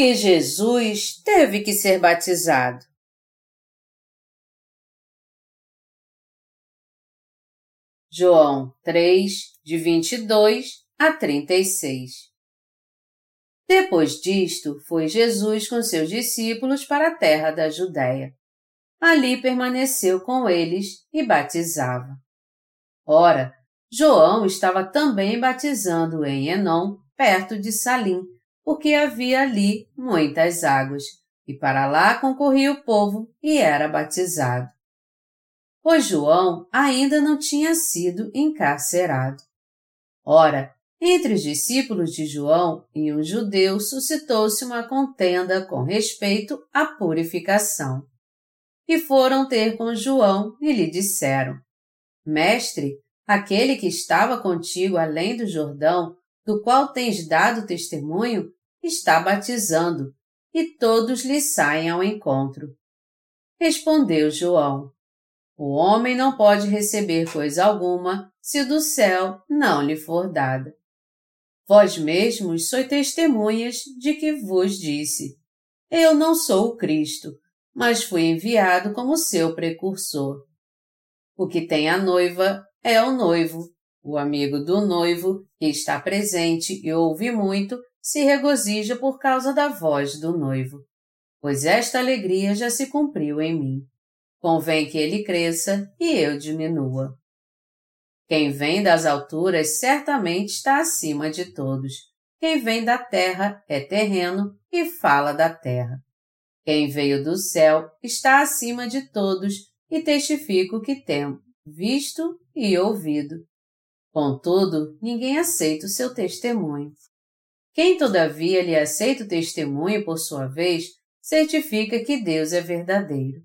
Por que Jesus teve que ser batizado? João 3, de 22 a 36 Depois disto, foi Jesus com seus discípulos para a terra da Judéia. Ali permaneceu com eles e batizava. Ora, João estava também batizando em Enom, perto de Salim, porque havia ali muitas águas, e para lá concorria o povo e era batizado pois João ainda não tinha sido encarcerado. Ora, entre os discípulos de João e um judeu suscitou-se uma contenda com respeito à purificação. E foram ter com João e lhe disseram: Mestre, aquele que estava contigo além do Jordão, do qual tens dado testemunho, está batizando, e todos lhe saem ao encontro. Respondeu João: o homem não pode receber coisa alguma se do céu não lhe for dada. Vós mesmos sois testemunhas de que vos disse: Eu não sou o Cristo, mas fui enviado como seu precursor. O que tem a noiva é o noivo. O amigo do noivo, que está presente e ouve muito, se regozija por causa da voz do noivo, pois esta alegria já se cumpriu em mim. Convém que ele cresça e eu diminua. Quem vem das alturas certamente está acima de todos. Quem vem da terra é terreno e fala da terra. Quem veio do céu está acima de todos e testifica o que tem visto e ouvido. Contudo, ninguém aceita o seu testemunho. Quem, todavia, lhe aceita o testemunho por sua vez, certifica que Deus é verdadeiro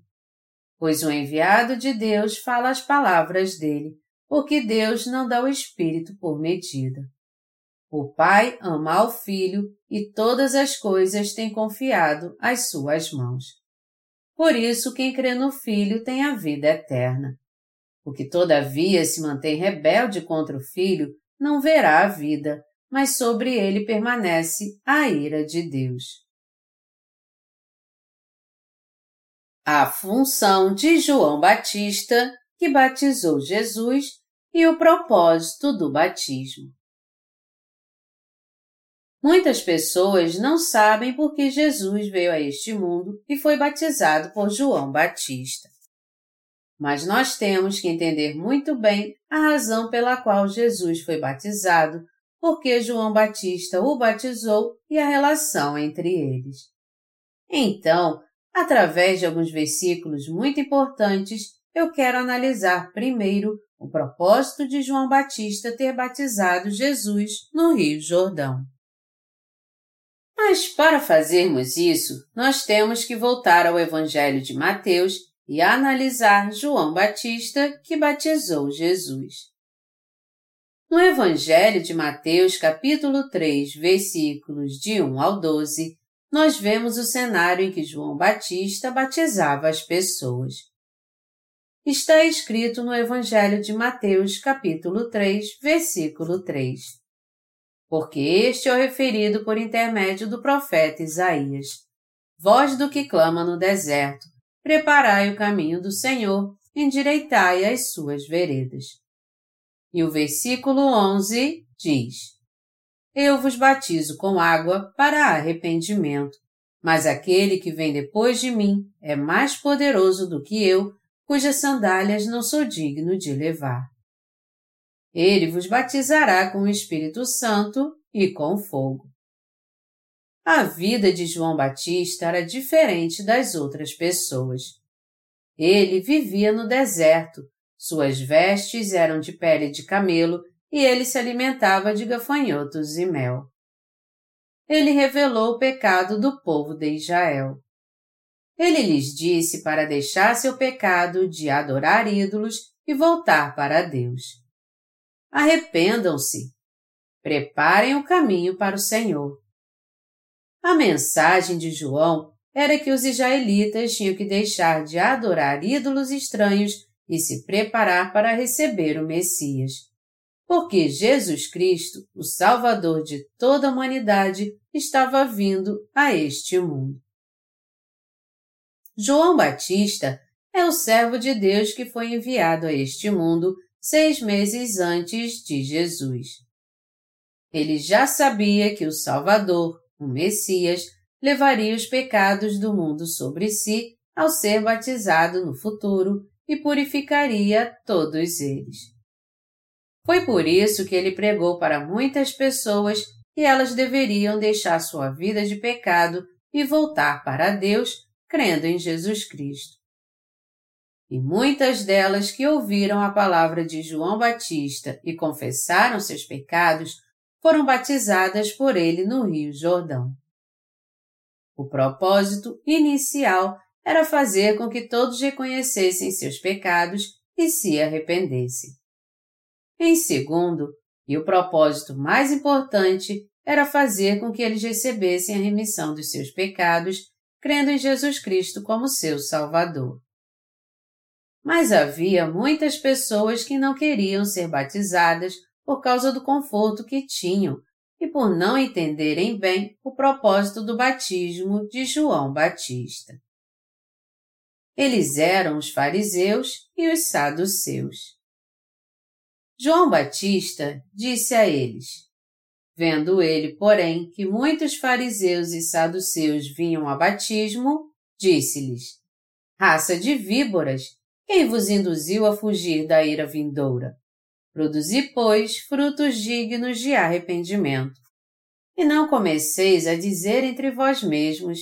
pois o enviado de Deus fala as palavras dele, porque Deus não dá o Espírito por medida. O Pai ama ao Filho e todas as coisas tem confiado às suas mãos. Por isso, quem crê no Filho tem a vida eterna. O que todavia se mantém rebelde contra o Filho não verá a vida, mas sobre ele permanece a ira de Deus. a função de João Batista, que batizou Jesus, e o propósito do batismo. Muitas pessoas não sabem por que Jesus veio a este mundo e foi batizado por João Batista. Mas nós temos que entender muito bem a razão pela qual Jesus foi batizado, porque João Batista o batizou e a relação entre eles. Então, Através de alguns versículos muito importantes, eu quero analisar primeiro o propósito de João Batista ter batizado Jesus no Rio Jordão. Mas para fazermos isso, nós temos que voltar ao Evangelho de Mateus e analisar João Batista que batizou Jesus. No Evangelho de Mateus, capítulo 3, versículos de 1 ao 12, nós vemos o cenário em que João Batista batizava as pessoas. Está escrito no Evangelho de Mateus, capítulo 3, versículo 3. Porque este é o referido por intermédio do profeta Isaías. Voz do que clama no deserto, preparai o caminho do Senhor, endireitai as suas veredas. E o versículo 11 diz: eu vos batizo com água para arrependimento. Mas aquele que vem depois de mim é mais poderoso do que eu, cujas sandálias não sou digno de levar. Ele vos batizará com o Espírito Santo e com fogo. A vida de João Batista era diferente das outras pessoas. Ele vivia no deserto, suas vestes eram de pele de camelo e ele se alimentava de gafanhotos e mel. Ele revelou o pecado do povo de Israel. Ele lhes disse para deixar seu pecado de adorar ídolos e voltar para Deus. Arrependam-se. Preparem o caminho para o Senhor. A mensagem de João era que os israelitas tinham que deixar de adorar ídolos estranhos e se preparar para receber o Messias porque Jesus Cristo, o Salvador de toda a humanidade, estava vindo a este mundo. João Batista é o servo de Deus que foi enviado a este mundo seis meses antes de Jesus. Ele já sabia que o Salvador, o Messias, levaria os pecados do mundo sobre si ao ser batizado no futuro e purificaria todos eles. Foi por isso que ele pregou para muitas pessoas que elas deveriam deixar sua vida de pecado e voltar para Deus crendo em Jesus Cristo. E muitas delas que ouviram a palavra de João Batista e confessaram seus pecados foram batizadas por ele no Rio Jordão. O propósito inicial era fazer com que todos reconhecessem seus pecados e se arrependessem. Em segundo, e o propósito mais importante, era fazer com que eles recebessem a remissão dos seus pecados, crendo em Jesus Cristo como seu Salvador. Mas havia muitas pessoas que não queriam ser batizadas por causa do conforto que tinham e por não entenderem bem o propósito do batismo de João Batista. Eles eram os fariseus e os saduceus. João Batista disse a eles: Vendo ele, porém, que muitos fariseus e saduceus vinham a batismo, disse-lhes: Raça de víboras, quem vos induziu a fugir da ira vindoura? Produzi, pois, frutos dignos de arrependimento. E não comeceis a dizer entre vós mesmos: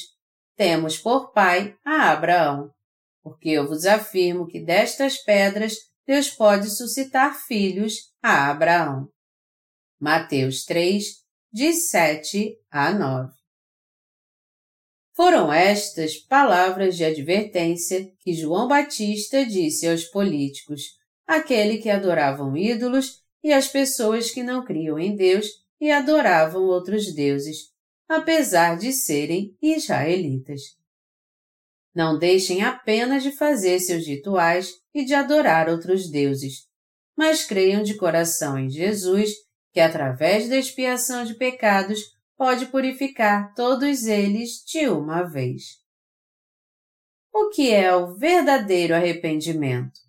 Temos por pai a Abraão. Porque eu vos afirmo que destas pedras Deus pode suscitar filhos a Abraão. Mateus 3, de 7 a 9. Foram estas palavras de advertência que João Batista disse aos políticos, aquele que adoravam ídolos e as pessoas que não criam em Deus e adoravam outros deuses, apesar de serem israelitas. Não deixem apenas de fazer seus rituais e de adorar outros deuses, mas creiam de coração em Jesus, que através da expiação de pecados pode purificar todos eles de uma vez. O que é o verdadeiro arrependimento?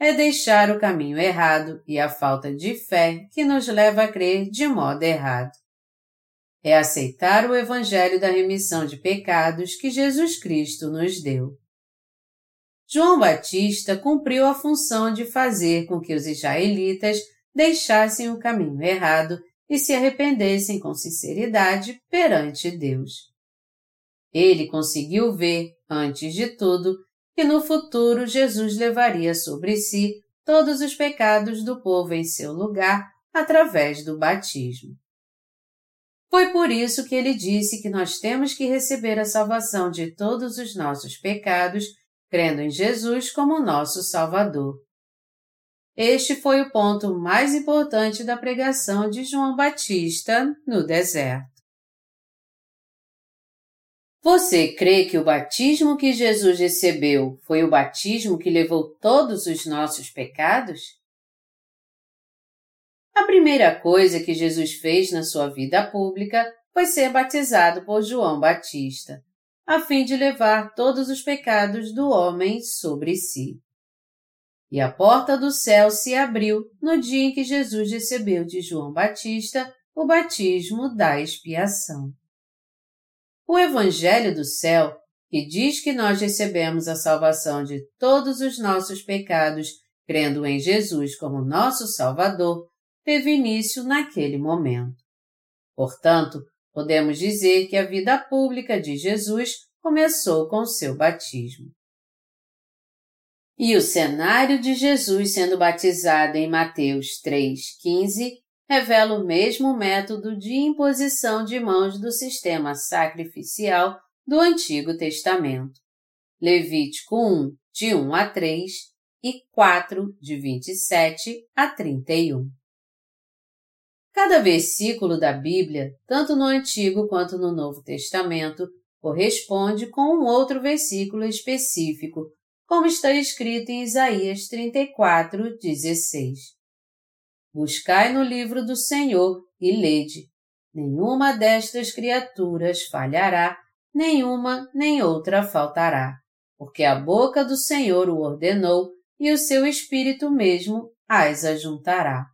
É deixar o caminho errado e a falta de fé que nos leva a crer de modo errado é aceitar o Evangelho da remissão de pecados que Jesus Cristo nos deu. João Batista cumpriu a função de fazer com que os israelitas deixassem o caminho errado e se arrependessem com sinceridade perante Deus. Ele conseguiu ver, antes de tudo, que no futuro Jesus levaria sobre si todos os pecados do povo em seu lugar através do batismo. Foi por isso que ele disse que nós temos que receber a salvação de todos os nossos pecados, crendo em Jesus como nosso Salvador. Este foi o ponto mais importante da pregação de João Batista no deserto. Você crê que o batismo que Jesus recebeu foi o batismo que levou todos os nossos pecados? A primeira coisa que Jesus fez na sua vida pública foi ser batizado por João Batista, a fim de levar todos os pecados do homem sobre si. E a porta do céu se abriu no dia em que Jesus recebeu de João Batista o batismo da expiação. O Evangelho do céu, que diz que nós recebemos a salvação de todos os nossos pecados crendo em Jesus como nosso Salvador, teve início naquele momento. Portanto, podemos dizer que a vida pública de Jesus começou com seu batismo. E o cenário de Jesus sendo batizado em Mateus 3,15 revela o mesmo método de imposição de mãos do sistema sacrificial do Antigo Testamento. Levítico 1, de 1 a 3 e 4, de 27 a 31. Cada versículo da Bíblia, tanto no Antigo quanto no Novo Testamento, corresponde com um outro versículo específico, como está escrito em Isaías 34, 16. Buscai no livro do Senhor e lede. Nenhuma destas criaturas falhará, nenhuma nem outra faltará, porque a boca do Senhor o ordenou e o seu espírito mesmo as ajuntará.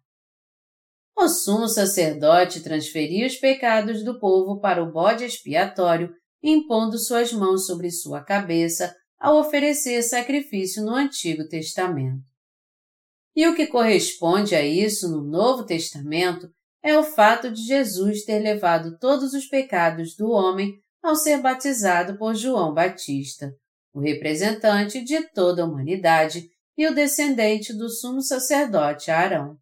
O sumo sacerdote transferia os pecados do povo para o bode expiatório, impondo suas mãos sobre sua cabeça ao oferecer sacrifício no Antigo Testamento. E o que corresponde a isso no Novo Testamento é o fato de Jesus ter levado todos os pecados do homem ao ser batizado por João Batista, o representante de toda a humanidade e o descendente do sumo sacerdote Arão.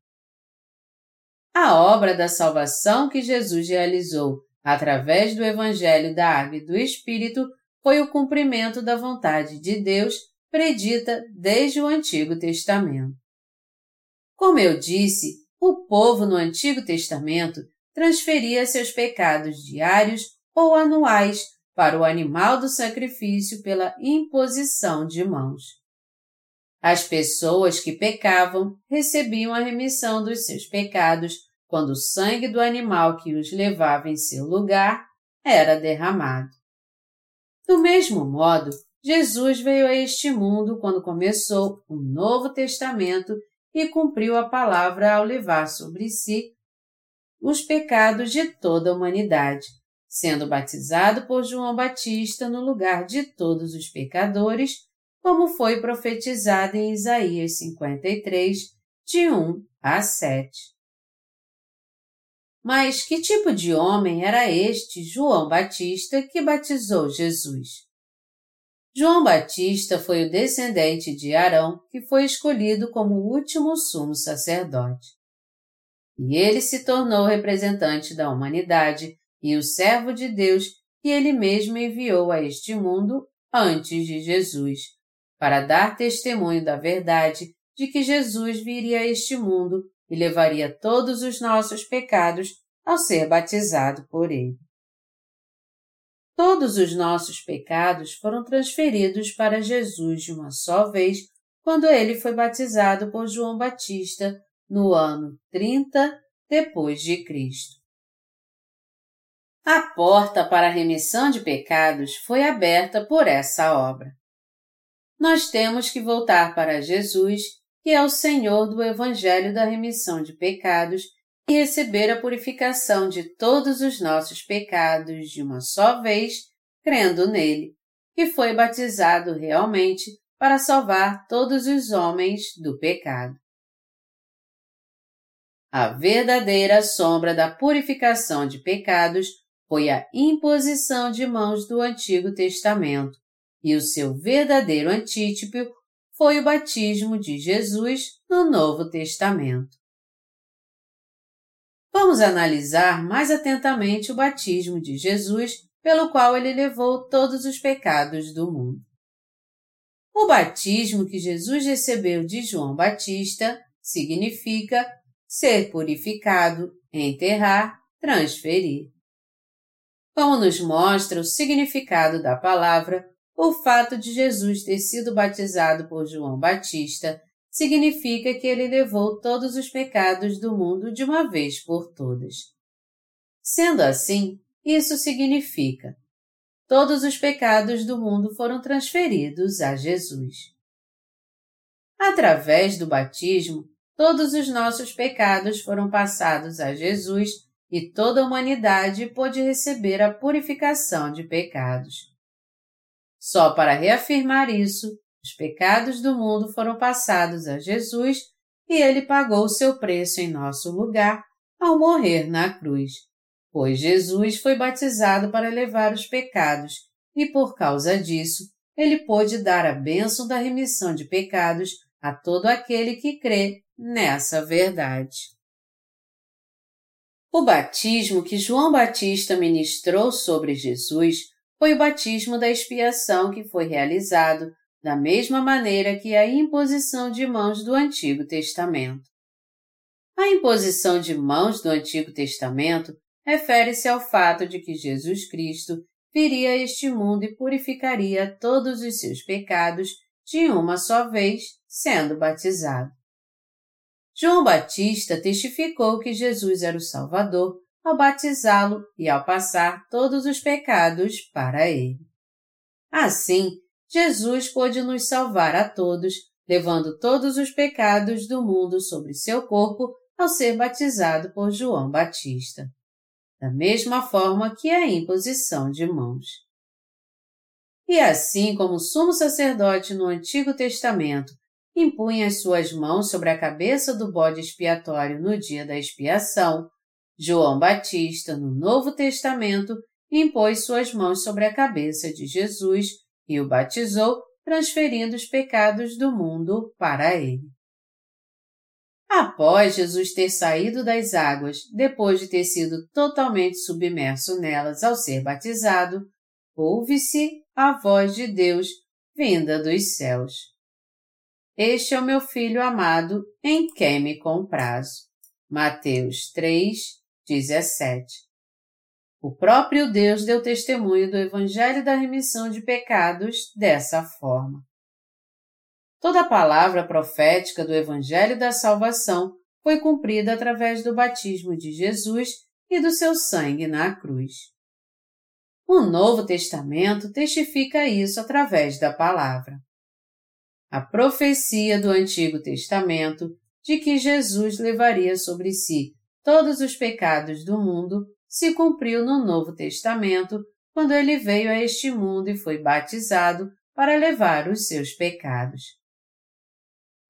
A obra da salvação que Jesus realizou através do Evangelho da Água e do Espírito foi o cumprimento da vontade de Deus predita desde o Antigo Testamento. Como eu disse, o povo no Antigo Testamento transferia seus pecados diários ou anuais para o animal do sacrifício pela imposição de mãos. As pessoas que pecavam recebiam a remissão dos seus pecados quando o sangue do animal que os levava em seu lugar era derramado. Do mesmo modo, Jesus veio a este mundo quando começou o Novo Testamento e cumpriu a palavra ao levar sobre si os pecados de toda a humanidade, sendo batizado por João Batista no lugar de todos os pecadores, como foi profetizado em Isaías 53, de 1 a 7. Mas que tipo de homem era este João Batista que batizou Jesus? João Batista foi o descendente de Arão que foi escolhido como o último sumo sacerdote. E ele se tornou representante da humanidade e o servo de Deus que ele mesmo enviou a este mundo antes de Jesus, para dar testemunho da verdade de que Jesus viria a este mundo e levaria todos os nossos pecados ao ser batizado por ele. Todos os nossos pecados foram transferidos para Jesus de uma só vez quando ele foi batizado por João Batista no ano 30 depois de Cristo. A porta para a remissão de pecados foi aberta por essa obra. Nós temos que voltar para Jesus que é o Senhor do Evangelho da remissão de pecados, e receber a purificação de todos os nossos pecados de uma só vez, crendo nele, que foi batizado realmente para salvar todos os homens do pecado. A verdadeira sombra da purificação de pecados foi a imposição de mãos do Antigo Testamento, e o seu verdadeiro antítipo foi o batismo de Jesus no Novo Testamento. Vamos analisar mais atentamente o batismo de Jesus, pelo qual ele levou todos os pecados do mundo. O batismo que Jesus recebeu de João Batista significa ser purificado, enterrar, transferir. Como nos mostra o significado da palavra, o fato de Jesus ter sido batizado por João Batista significa que ele levou todos os pecados do mundo de uma vez por todas. Sendo assim, isso significa todos os pecados do mundo foram transferidos a Jesus. Através do batismo, todos os nossos pecados foram passados a Jesus e toda a humanidade pôde receber a purificação de pecados. Só para reafirmar isso, os pecados do mundo foram passados a Jesus e ele pagou o seu preço em nosso lugar ao morrer na cruz, pois Jesus foi batizado para levar os pecados e por causa disso ele pôde dar a bênção da remissão de pecados a todo aquele que crê nessa verdade. O batismo que João Batista ministrou sobre Jesus foi o batismo da expiação que foi realizado da mesma maneira que a imposição de mãos do Antigo Testamento. A imposição de mãos do Antigo Testamento refere-se ao fato de que Jesus Cristo viria a este mundo e purificaria todos os seus pecados de uma só vez, sendo batizado. João Batista testificou que Jesus era o Salvador ao batizá-lo e ao passar todos os pecados para ele. Assim, Jesus pôde nos salvar a todos, levando todos os pecados do mundo sobre seu corpo ao ser batizado por João Batista. Da mesma forma que a imposição de mãos. E assim como o sumo sacerdote no Antigo Testamento impunha as suas mãos sobre a cabeça do bode expiatório no dia da expiação, João Batista, no Novo Testamento, impôs suas mãos sobre a cabeça de Jesus e o batizou, transferindo os pecados do mundo para ele. Após Jesus ter saído das águas, depois de ter sido totalmente submerso nelas ao ser batizado, ouve-se a voz de Deus vinda dos céus. Este é o meu filho amado, em quem me comprazo. Mateus 3, 17. O próprio Deus deu testemunho do Evangelho da remissão de pecados dessa forma. Toda a palavra profética do Evangelho da salvação foi cumprida através do batismo de Jesus e do seu sangue na cruz. O Novo Testamento testifica isso através da palavra. A profecia do Antigo Testamento de que Jesus levaria sobre si todos os pecados do mundo se cumpriu no Novo Testamento quando ele veio a este mundo e foi batizado para levar os seus pecados.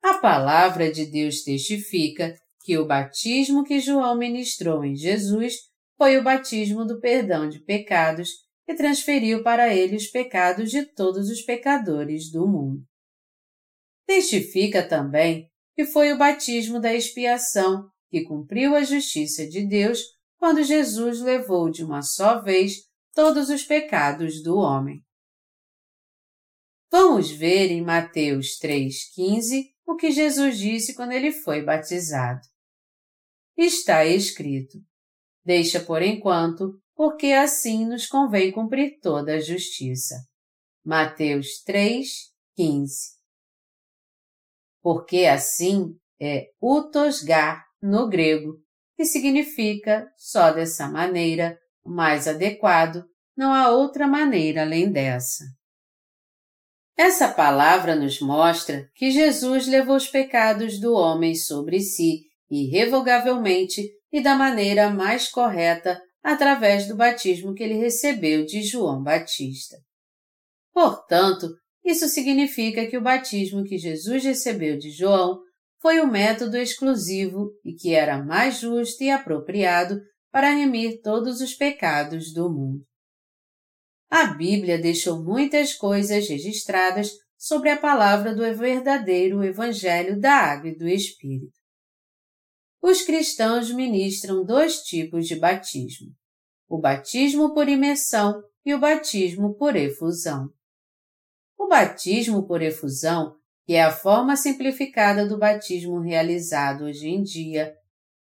A palavra de Deus testifica que o batismo que João ministrou em Jesus foi o batismo do perdão de pecados e transferiu para ele os pecados de todos os pecadores do mundo. Testifica também que foi o batismo da expiação que cumpriu a justiça de Deus quando Jesus levou de uma só vez todos os pecados do homem. Vamos ver em Mateus 3,15 o que Jesus disse quando ele foi batizado. Está escrito: Deixa por enquanto, porque assim nos convém cumprir toda a justiça. Mateus 3, 15 porque assim é utosgar no grego, que significa só dessa maneira, mais adequado, não há outra maneira além dessa. Essa palavra nos mostra que Jesus levou os pecados do homem sobre si irrevogavelmente e da maneira mais correta através do batismo que ele recebeu de João Batista. Portanto, isso significa que o batismo que Jesus recebeu de João foi o método exclusivo e que era mais justo e apropriado para remir todos os pecados do mundo. A Bíblia deixou muitas coisas registradas sobre a palavra do verdadeiro Evangelho da Água e do Espírito. Os cristãos ministram dois tipos de batismo: o batismo por imersão e o batismo por efusão. O batismo por efusão, que é a forma simplificada do batismo realizado hoje em dia,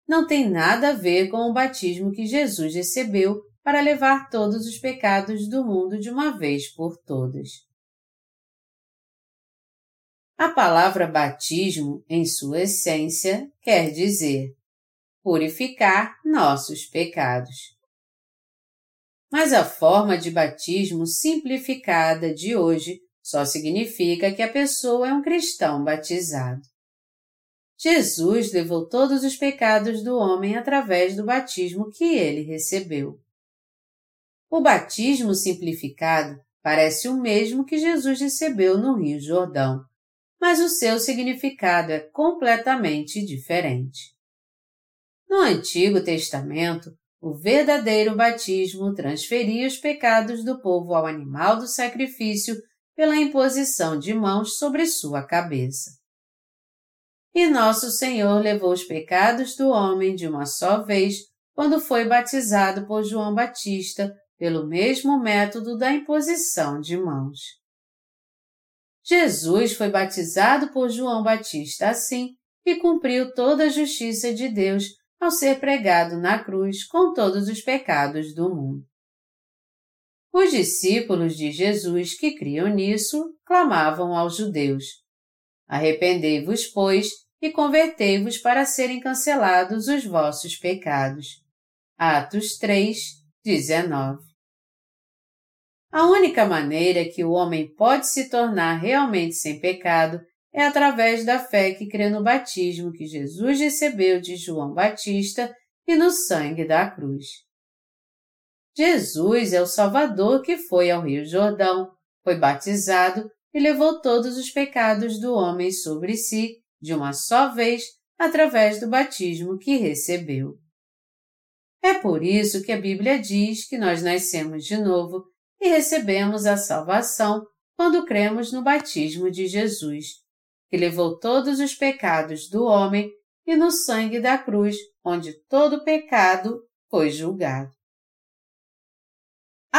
não tem nada a ver com o batismo que Jesus recebeu para levar todos os pecados do mundo de uma vez por todas. A palavra batismo, em sua essência, quer dizer purificar nossos pecados. Mas a forma de batismo simplificada de hoje só significa que a pessoa é um cristão batizado. Jesus levou todos os pecados do homem através do batismo que ele recebeu. O batismo simplificado parece o mesmo que Jesus recebeu no Rio Jordão, mas o seu significado é completamente diferente. No Antigo Testamento, o verdadeiro batismo transferia os pecados do povo ao animal do sacrifício pela imposição de mãos sobre sua cabeça. E nosso Senhor levou os pecados do homem de uma só vez quando foi batizado por João Batista pelo mesmo método da imposição de mãos. Jesus foi batizado por João Batista assim e cumpriu toda a justiça de Deus ao ser pregado na cruz com todos os pecados do mundo. Os discípulos de Jesus que criam nisso clamavam aos judeus: Arrependei-vos, pois, e convertei-vos para serem cancelados os vossos pecados. Atos 3, 19. A única maneira que o homem pode se tornar realmente sem pecado é através da fé que crê no batismo que Jesus recebeu de João Batista e no sangue da cruz. Jesus é o Salvador que foi ao Rio Jordão, foi batizado e levou todos os pecados do homem sobre si de uma só vez através do batismo que recebeu. É por isso que a Bíblia diz que nós nascemos de novo e recebemos a salvação quando cremos no batismo de Jesus, que levou todos os pecados do homem e no sangue da cruz, onde todo pecado foi julgado.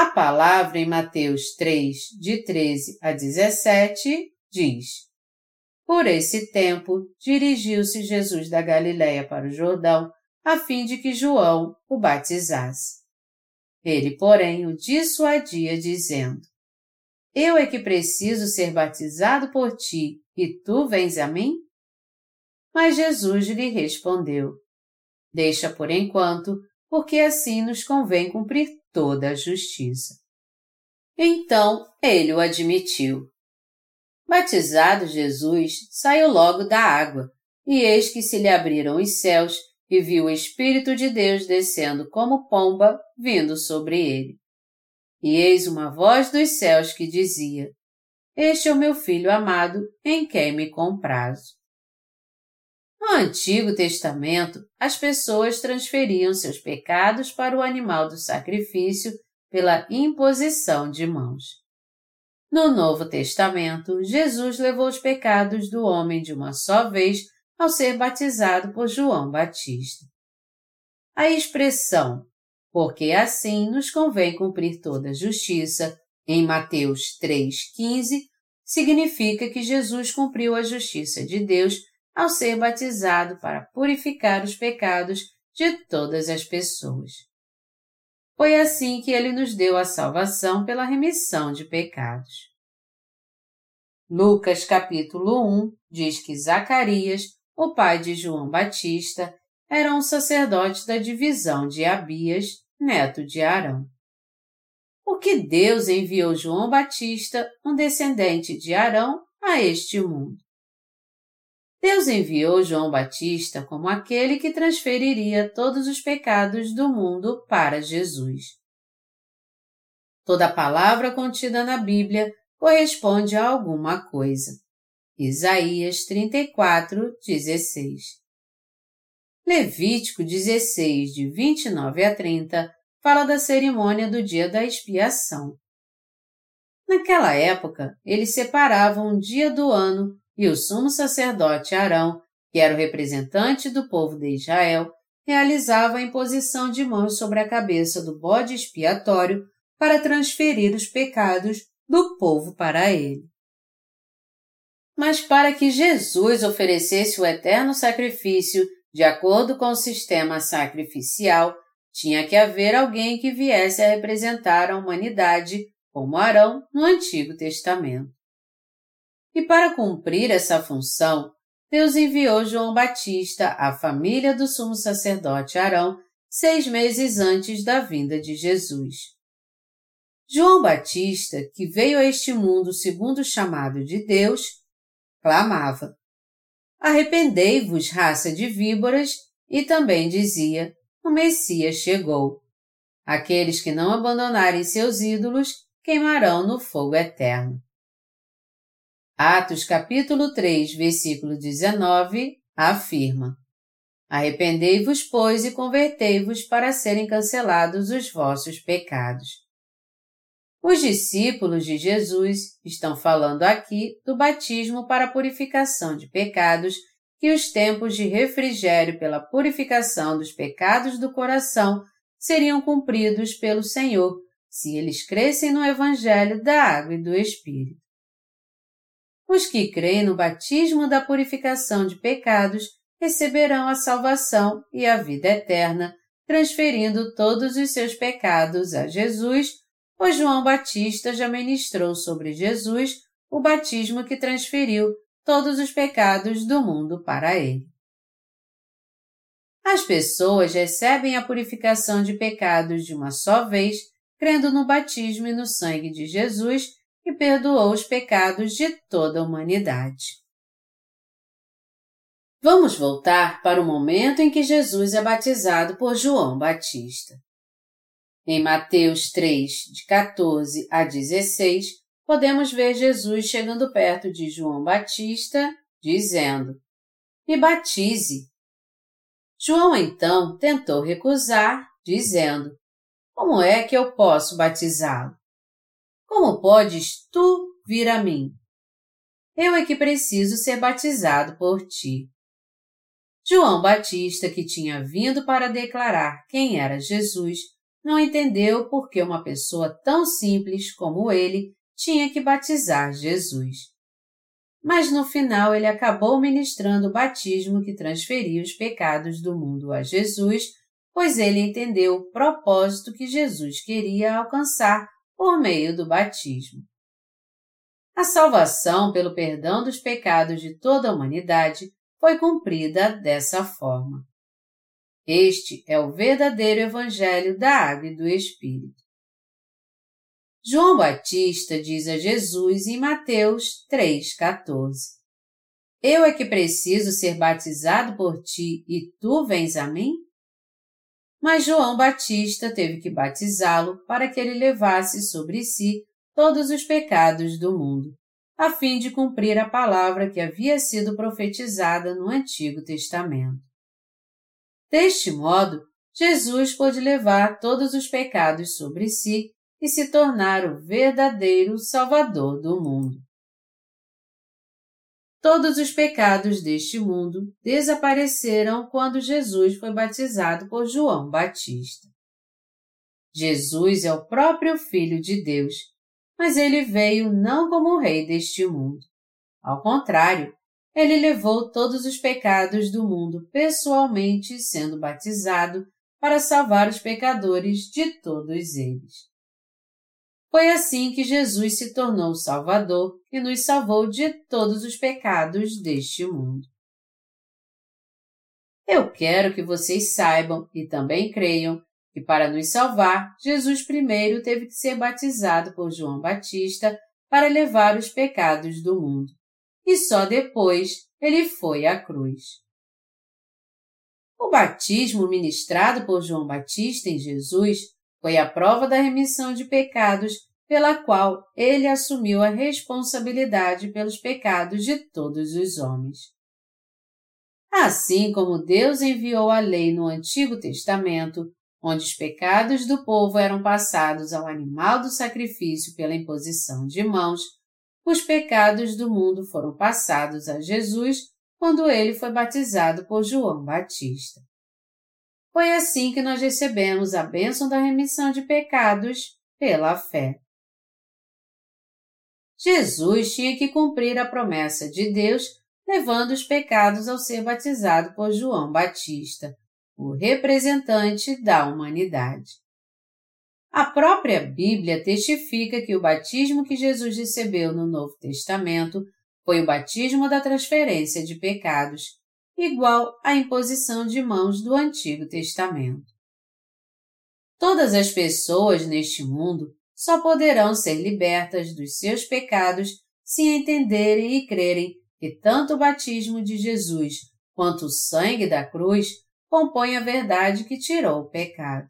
A palavra em Mateus 3, de 13 a 17, diz: Por esse tempo, dirigiu-se Jesus da Galiléia para o Jordão, a fim de que João o batizasse. Ele, porém, o dissuadia, dizendo: Eu é que preciso ser batizado por ti, e tu vens a mim? Mas Jesus lhe respondeu: Deixa por enquanto, porque assim nos convém cumprir toda a justiça. Então ele o admitiu. Batizado Jesus, saiu logo da água, e eis que se lhe abriram os céus, e viu o Espírito de Deus descendo como pomba, vindo sobre ele. E eis uma voz dos céus que dizia: Este é o meu filho amado, em quem me comprazo. No Antigo Testamento, as pessoas transferiam seus pecados para o animal do sacrifício pela imposição de mãos. No Novo Testamento, Jesus levou os pecados do homem de uma só vez ao ser batizado por João Batista. A expressão, porque assim nos convém cumprir toda a justiça, em Mateus 3,15, significa que Jesus cumpriu a justiça de Deus ao ser batizado para purificar os pecados de todas as pessoas. Foi assim que ele nos deu a salvação pela remissão de pecados. Lucas capítulo 1 diz que Zacarias, o pai de João Batista, era um sacerdote da divisão de Abias, neto de Arão. O que Deus enviou João Batista, um descendente de Arão, a este mundo. Deus enviou João Batista como aquele que transferiria todos os pecados do mundo para Jesus. Toda palavra contida na Bíblia corresponde a alguma coisa. Isaías 34, 16. Levítico 16, de 29 a 30, fala da cerimônia do dia da expiação. Naquela época, eles separavam um dia do ano e o sumo sacerdote Arão, que era o representante do povo de Israel, realizava a imposição de mãos sobre a cabeça do bode expiatório para transferir os pecados do povo para ele. Mas para que Jesus oferecesse o eterno sacrifício de acordo com o sistema sacrificial, tinha que haver alguém que viesse a representar a humanidade, como Arão no Antigo Testamento. E para cumprir essa função, Deus enviou João Batista à família do sumo sacerdote Arão seis meses antes da vinda de Jesus. João Batista, que veio a este mundo segundo o chamado de Deus, clamava: Arrependei-vos, raça de víboras, e também dizia: O Messias chegou. Aqueles que não abandonarem seus ídolos queimarão no fogo eterno. Atos capítulo 3, versículo 19, afirma: Arrependei-vos, pois, e convertei-vos para serem cancelados os vossos pecados. Os discípulos de Jesus estão falando aqui do batismo para purificação de pecados que os tempos de refrigério pela purificação dos pecados do coração seriam cumpridos pelo Senhor se eles crescem no Evangelho da Água e do Espírito. Os que creem no batismo da purificação de pecados receberão a salvação e a vida eterna, transferindo todos os seus pecados a Jesus, pois João Batista já ministrou sobre Jesus o batismo que transferiu todos os pecados do mundo para ele. As pessoas recebem a purificação de pecados de uma só vez, crendo no batismo e no sangue de Jesus, que perdoou os pecados de toda a humanidade. Vamos voltar para o momento em que Jesus é batizado por João Batista. Em Mateus 3, de 14 a 16, podemos ver Jesus chegando perto de João Batista, dizendo: Me batize. João então tentou recusar, dizendo: Como é que eu posso batizá-lo? Como podes tu vir a mim? Eu é que preciso ser batizado por ti. João Batista, que tinha vindo para declarar quem era Jesus, não entendeu por que uma pessoa tão simples como ele tinha que batizar Jesus mas no final ele acabou ministrando o batismo que transferia os pecados do mundo a Jesus, pois ele entendeu o propósito que Jesus queria alcançar por meio do batismo. A salvação pelo perdão dos pecados de toda a humanidade foi cumprida dessa forma. Este é o verdadeiro Evangelho da Água e do Espírito. João Batista diz a Jesus em Mateus 3,14: Eu é que preciso ser batizado por ti e tu vens a mim? Mas João Batista teve que batizá-lo para que ele levasse sobre si todos os pecados do mundo, a fim de cumprir a palavra que havia sido profetizada no Antigo Testamento. Deste modo, Jesus pôde levar todos os pecados sobre si e se tornar o verdadeiro Salvador do mundo. Todos os pecados deste mundo desapareceram quando Jesus foi batizado por João Batista. Jesus é o próprio Filho de Deus, mas ele veio não como rei deste mundo. Ao contrário, ele levou todos os pecados do mundo pessoalmente sendo batizado para salvar os pecadores de todos eles. Foi assim que Jesus se tornou Salvador e nos salvou de todos os pecados deste mundo. Eu quero que vocês saibam e também creiam que para nos salvar, Jesus primeiro teve que ser batizado por João Batista para levar os pecados do mundo. E só depois ele foi à cruz. O batismo ministrado por João Batista em Jesus foi a prova da remissão de pecados pela qual ele assumiu a responsabilidade pelos pecados de todos os homens. Assim como Deus enviou a lei no Antigo Testamento, onde os pecados do povo eram passados ao animal do sacrifício pela imposição de mãos, os pecados do mundo foram passados a Jesus quando ele foi batizado por João Batista. Foi assim que nós recebemos a bênção da remissão de pecados pela fé. Jesus tinha que cumprir a promessa de Deus, levando os pecados ao ser batizado por João Batista, o representante da humanidade. A própria Bíblia testifica que o batismo que Jesus recebeu no Novo Testamento foi o batismo da transferência de pecados, igual à imposição de mãos do Antigo Testamento. Todas as pessoas neste mundo só poderão ser libertas dos seus pecados se entenderem e crerem que tanto o batismo de Jesus quanto o sangue da cruz compõem a verdade que tirou o pecado.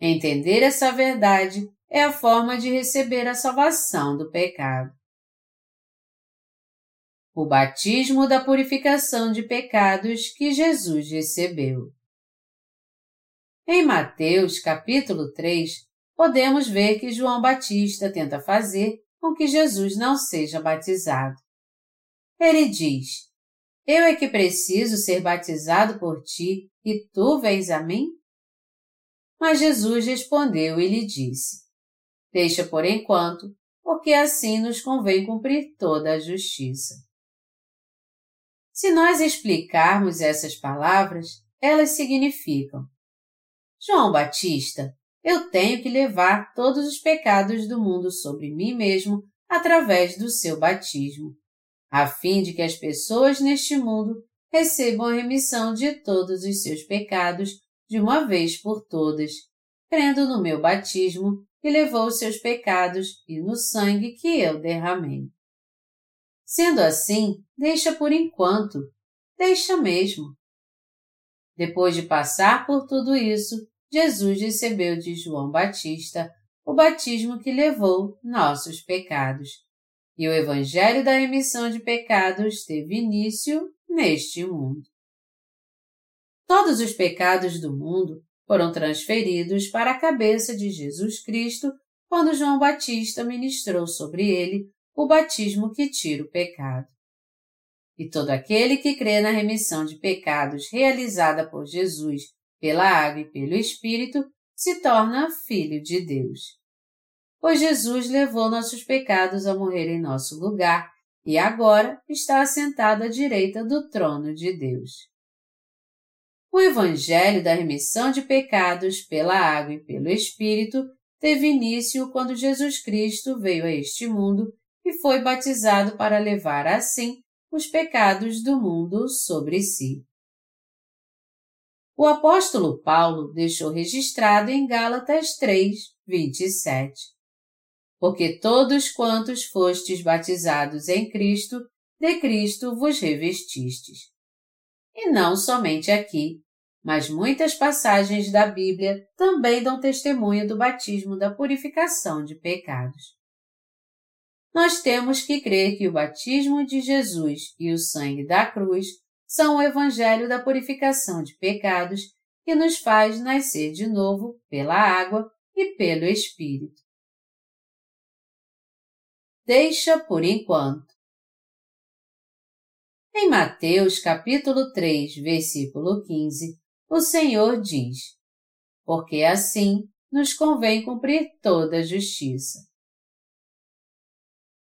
Entender essa verdade é a forma de receber a salvação do pecado o batismo da purificação de pecados que Jesus recebeu. Em Mateus capítulo 3, podemos ver que João Batista tenta fazer com que Jesus não seja batizado. Ele diz: Eu é que preciso ser batizado por ti e tu vens a mim? Mas Jesus respondeu e lhe disse: Deixa por enquanto, porque assim nos convém cumprir toda a justiça. Se nós explicarmos essas palavras, elas significam: João Batista, eu tenho que levar todos os pecados do mundo sobre mim mesmo através do seu batismo. a fim de que as pessoas neste mundo recebam a remissão de todos os seus pecados de uma vez por todas, crendo no meu batismo que levou os seus pecados e no sangue que eu derramei. Sendo assim, deixa por enquanto, deixa mesmo. Depois de passar por tudo isso, Jesus recebeu de João Batista o batismo que levou nossos pecados. E o Evangelho da remissão de pecados teve início neste mundo. Todos os pecados do mundo foram transferidos para a cabeça de Jesus Cristo quando João Batista ministrou sobre ele o batismo que tira o pecado. E todo aquele que crê na remissão de pecados realizada por Jesus pela água e pelo Espírito se torna filho de Deus. Pois Jesus levou nossos pecados a morrer em nosso lugar e agora está assentado à direita do trono de Deus. O Evangelho da remissão de pecados pela água e pelo Espírito teve início quando Jesus Cristo veio a este mundo e foi batizado para levar assim os pecados do mundo sobre si. O apóstolo Paulo deixou registrado em Gálatas 3, 27. Porque todos quantos fostes batizados em Cristo, de Cristo vos revestistes e não somente aqui, mas muitas passagens da Bíblia também dão testemunho do batismo da purificação de pecados. Nós temos que crer que o batismo de Jesus e o sangue da cruz são o Evangelho da purificação de pecados que nos faz nascer de novo pela água e pelo Espírito. Deixa por enquanto. Em Mateus capítulo 3, versículo 15, o Senhor diz: Porque assim nos convém cumprir toda a justiça.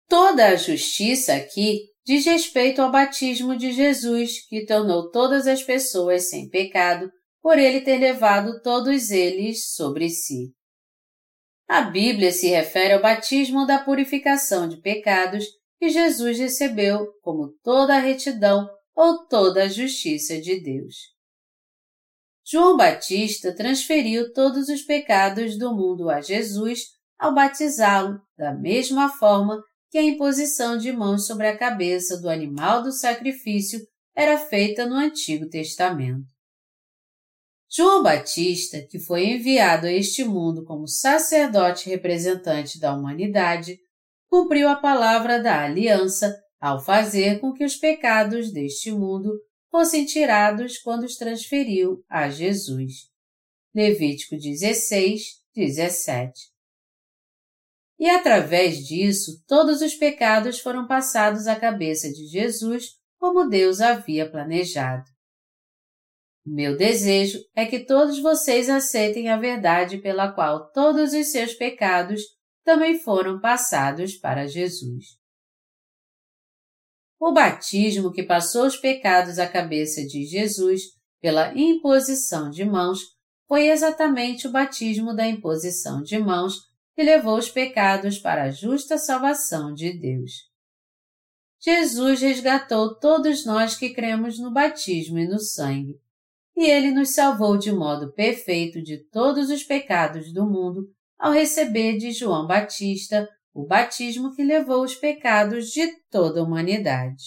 Toda a justiça aqui diz respeito ao batismo de Jesus, que tornou todas as pessoas sem pecado, por ele ter levado todos eles sobre si. A Bíblia se refere ao batismo da purificação de pecados que Jesus recebeu como toda a retidão ou toda a justiça de Deus. João Batista transferiu todos os pecados do mundo a Jesus ao batizá-lo, da mesma forma que a imposição de mãos sobre a cabeça do animal do sacrifício era feita no Antigo Testamento. João Batista, que foi enviado a este mundo como sacerdote representante da humanidade, cumpriu a palavra da aliança ao fazer com que os pecados deste mundo fossem tirados quando os transferiu a Jesus. Levítico 16, 17. E através disso, todos os pecados foram passados à cabeça de Jesus, como Deus havia planejado. Meu desejo é que todos vocês aceitem a verdade pela qual todos os seus pecados também foram passados para Jesus. O batismo que passou os pecados à cabeça de Jesus pela imposição de mãos foi exatamente o batismo da imposição de mãos que levou os pecados para a justa salvação de Deus. Jesus resgatou todos nós que cremos no batismo e no sangue, e ele nos salvou de modo perfeito de todos os pecados do mundo ao receber de João Batista o batismo que levou os pecados de toda a humanidade.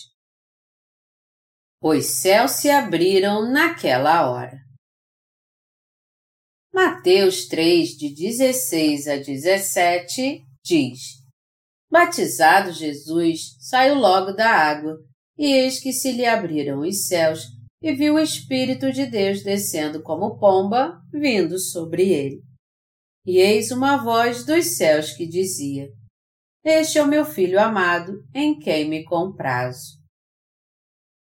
Os céus se abriram naquela hora. Mateus 3, de 16 a 17, diz: Batizado Jesus, saiu logo da água, e eis que se lhe abriram os céus, e viu o Espírito de Deus descendo como pomba, vindo sobre ele. E eis uma voz dos céus que dizia: Este é o meu filho amado, em quem me comprazo.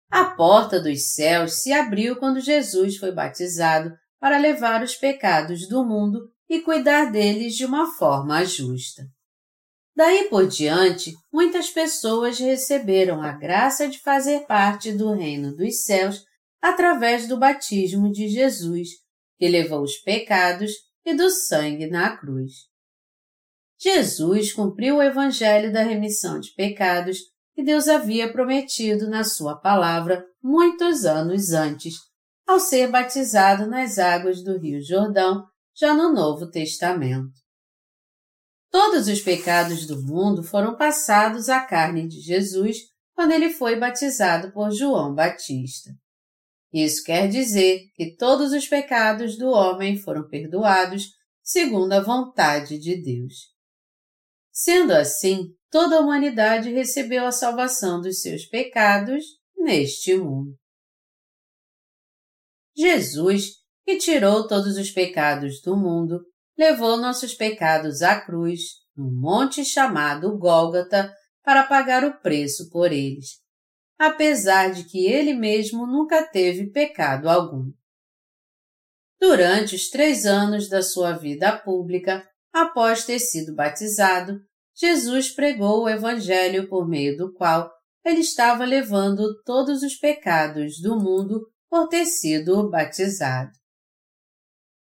A porta dos céus se abriu quando Jesus foi batizado para levar os pecados do mundo e cuidar deles de uma forma justa. Daí por diante, muitas pessoas receberam a graça de fazer parte do reino dos céus através do batismo de Jesus, que levou os pecados e do sangue na cruz. Jesus cumpriu o Evangelho da remissão de pecados que Deus havia prometido na Sua palavra muitos anos antes, ao ser batizado nas águas do Rio Jordão, já no Novo Testamento. Todos os pecados do mundo foram passados à carne de Jesus quando ele foi batizado por João Batista. Isso quer dizer que todos os pecados do homem foram perdoados segundo a vontade de Deus. Sendo assim, toda a humanidade recebeu a salvação dos seus pecados neste mundo. Jesus, que tirou todos os pecados do mundo, levou nossos pecados à cruz, no monte chamado Gólgota, para pagar o preço por eles, apesar de que ele mesmo nunca teve pecado algum. Durante os três anos da sua vida pública, após ter sido batizado, Jesus pregou o Evangelho por meio do qual ele estava levando todos os pecados do mundo por ter sido batizado.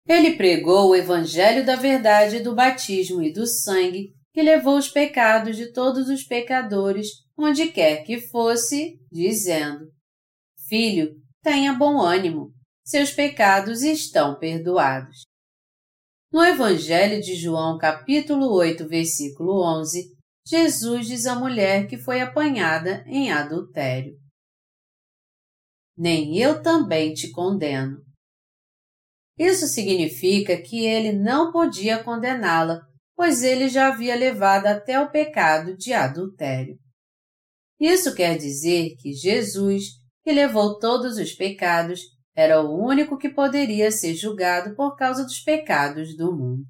Ele pregou o Evangelho da verdade do batismo e do sangue, que levou os pecados de todos os pecadores, onde quer que fosse, dizendo: Filho, tenha bom ânimo, seus pecados estão perdoados. No Evangelho de João, capítulo 8, versículo 11, Jesus diz à mulher que foi apanhada em adultério: Nem eu também te condeno. Isso significa que ele não podia condená-la, pois ele já havia levado até o pecado de adultério. Isso quer dizer que Jesus, que levou todos os pecados, era o único que poderia ser julgado por causa dos pecados do mundo.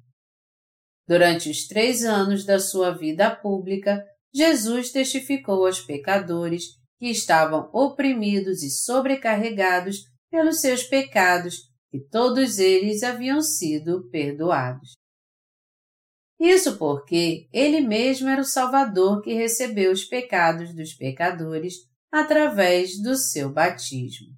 Durante os três anos da sua vida pública, Jesus testificou aos pecadores que estavam oprimidos e sobrecarregados pelos seus pecados que todos eles haviam sido perdoados. Isso porque ele mesmo era o Salvador que recebeu os pecados dos pecadores através do seu batismo.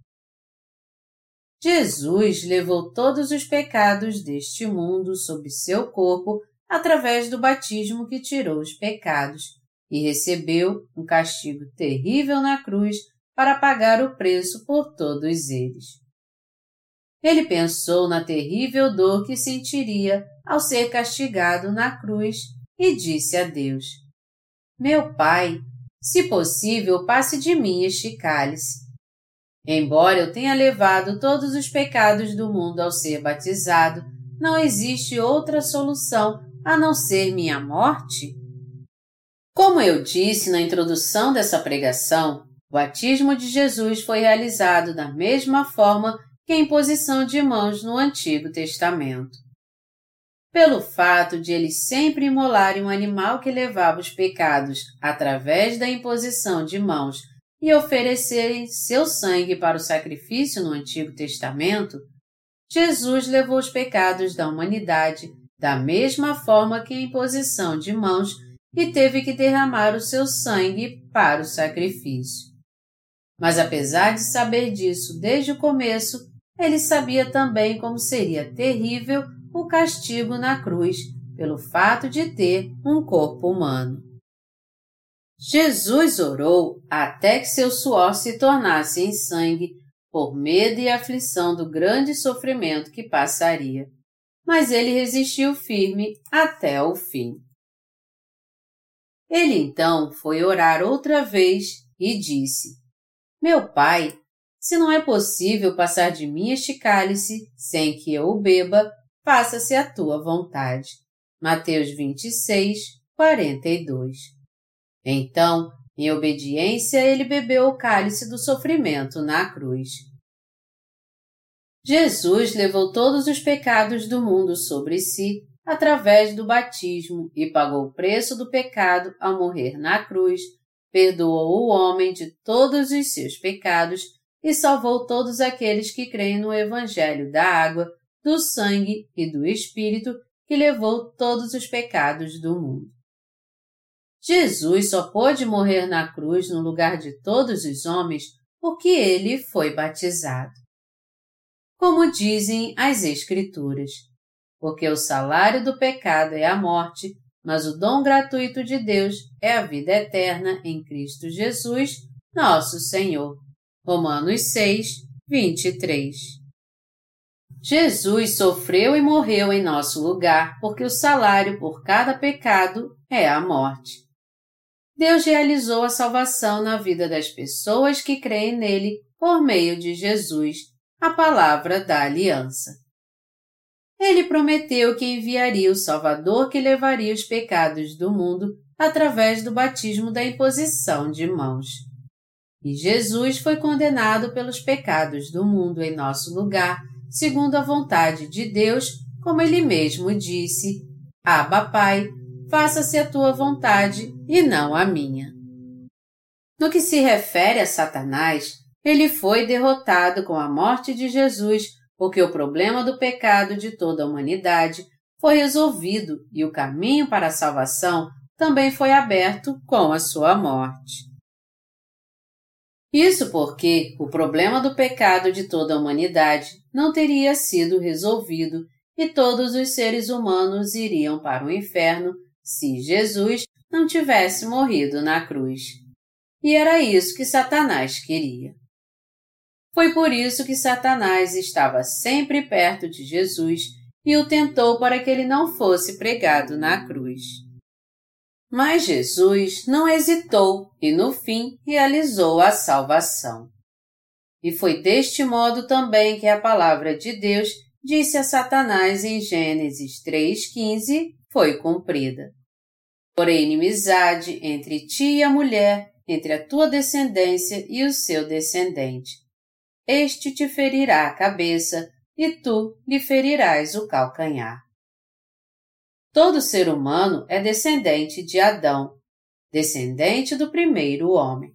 Jesus levou todos os pecados deste mundo sobre seu corpo através do batismo que tirou os pecados e recebeu um castigo terrível na cruz para pagar o preço por todos eles. Ele pensou na terrível dor que sentiria ao ser castigado na cruz e disse a Deus: Meu Pai, se possível, passe de mim este cálice. Embora eu tenha levado todos os pecados do mundo ao ser batizado, não existe outra solução a não ser minha morte? Como eu disse na introdução dessa pregação, o batismo de Jesus foi realizado da mesma forma que a imposição de mãos no Antigo Testamento. Pelo fato de eles sempre imolarem um animal que levava os pecados através da imposição de mãos e oferecerem seu sangue para o sacrifício no Antigo Testamento, Jesus levou os pecados da humanidade da mesma forma que a imposição de mãos e teve que derramar o seu sangue para o sacrifício. Mas apesar de saber disso desde o começo, ele sabia também como seria terrível o castigo na cruz pelo fato de ter um corpo humano. Jesus orou até que seu suor se tornasse em sangue por medo e aflição do grande sofrimento que passaria, mas ele resistiu firme até o fim. Ele então foi orar outra vez e disse: Meu pai, se não é possível passar de mim este cálice sem que eu o beba, faça-se a tua vontade. Mateus 26, 42. Então, em obediência, ele bebeu o cálice do sofrimento na cruz. Jesus levou todos os pecados do mundo sobre si através do batismo e pagou o preço do pecado ao morrer na cruz, perdoou o homem de todos os seus pecados e salvou todos aqueles que creem no Evangelho da água, do sangue e do Espírito que levou todos os pecados do mundo. Jesus só pôde morrer na cruz no lugar de todos os homens porque ele foi batizado. Como dizem as Escrituras, porque o salário do pecado é a morte, mas o dom gratuito de Deus é a vida eterna em Cristo Jesus, nosso Senhor. Romanos 6, 23. Jesus sofreu e morreu em nosso lugar, porque o salário por cada pecado é a morte. Deus realizou a salvação na vida das pessoas que creem nele por meio de Jesus, a palavra da aliança. Ele prometeu que enviaria o Salvador que levaria os pecados do mundo através do batismo da imposição de mãos. E Jesus foi condenado pelos pecados do mundo em nosso lugar, segundo a vontade de Deus, como ele mesmo disse: Abba, Pai, faça-se a tua vontade e não a minha. No que se refere a Satanás, ele foi derrotado com a morte de Jesus, porque o problema do pecado de toda a humanidade foi resolvido e o caminho para a salvação também foi aberto com a sua morte. Isso porque o problema do pecado de toda a humanidade não teria sido resolvido e todos os seres humanos iriam para o inferno se Jesus não tivesse morrido na cruz. E era isso que Satanás queria. Foi por isso que Satanás estava sempre perto de Jesus e o tentou para que ele não fosse pregado na cruz. Mas Jesus não hesitou e, no fim, realizou a salvação. E foi deste modo também que a palavra de Deus disse a Satanás em Gênesis 3,15 foi cumprida. Porém, inimizade entre ti e a mulher, entre a tua descendência e o seu descendente. Este te ferirá a cabeça, e tu lhe ferirás o calcanhar. Todo ser humano é descendente de Adão, descendente do primeiro homem.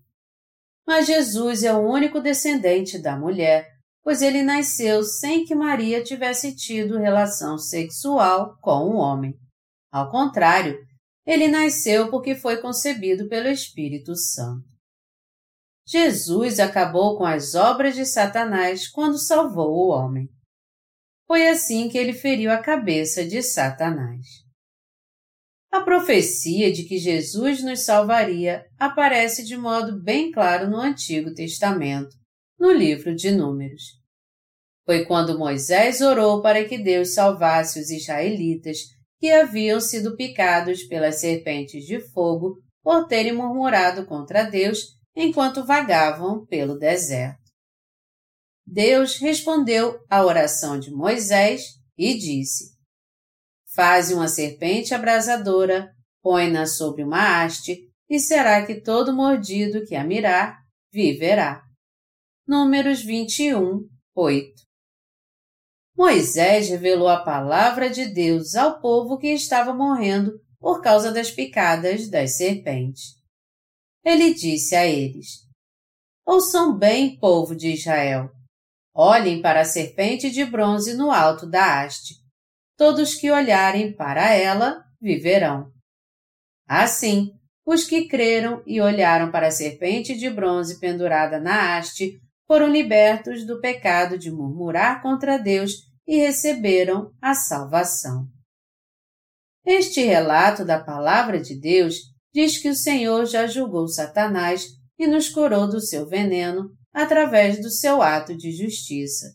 Mas Jesus é o único descendente da mulher, pois ele nasceu sem que Maria tivesse tido relação sexual com o homem. Ao contrário, ele nasceu porque foi concebido pelo Espírito Santo. Jesus acabou com as obras de Satanás quando salvou o homem. Foi assim que ele feriu a cabeça de Satanás. A profecia de que Jesus nos salvaria aparece de modo bem claro no Antigo Testamento, no livro de Números. Foi quando Moisés orou para que Deus salvasse os israelitas que haviam sido picados pelas serpentes de fogo por terem murmurado contra Deus enquanto vagavam pelo deserto. Deus respondeu à oração de Moisés e disse: Faze uma serpente abrasadora, põe-na sobre uma haste, e será que todo mordido que a mirar viverá. Números 21, 8 Moisés revelou a palavra de Deus ao povo que estava morrendo por causa das picadas das serpentes. Ele disse a eles: Ouçam bem, povo de Israel. Olhem para a serpente de bronze no alto da haste. Todos que olharem para ela viverão. Assim, os que creram e olharam para a serpente de bronze pendurada na haste foram libertos do pecado de murmurar contra Deus e receberam a salvação. Este relato da palavra de Deus diz que o Senhor já julgou Satanás e nos curou do seu veneno através do seu ato de justiça,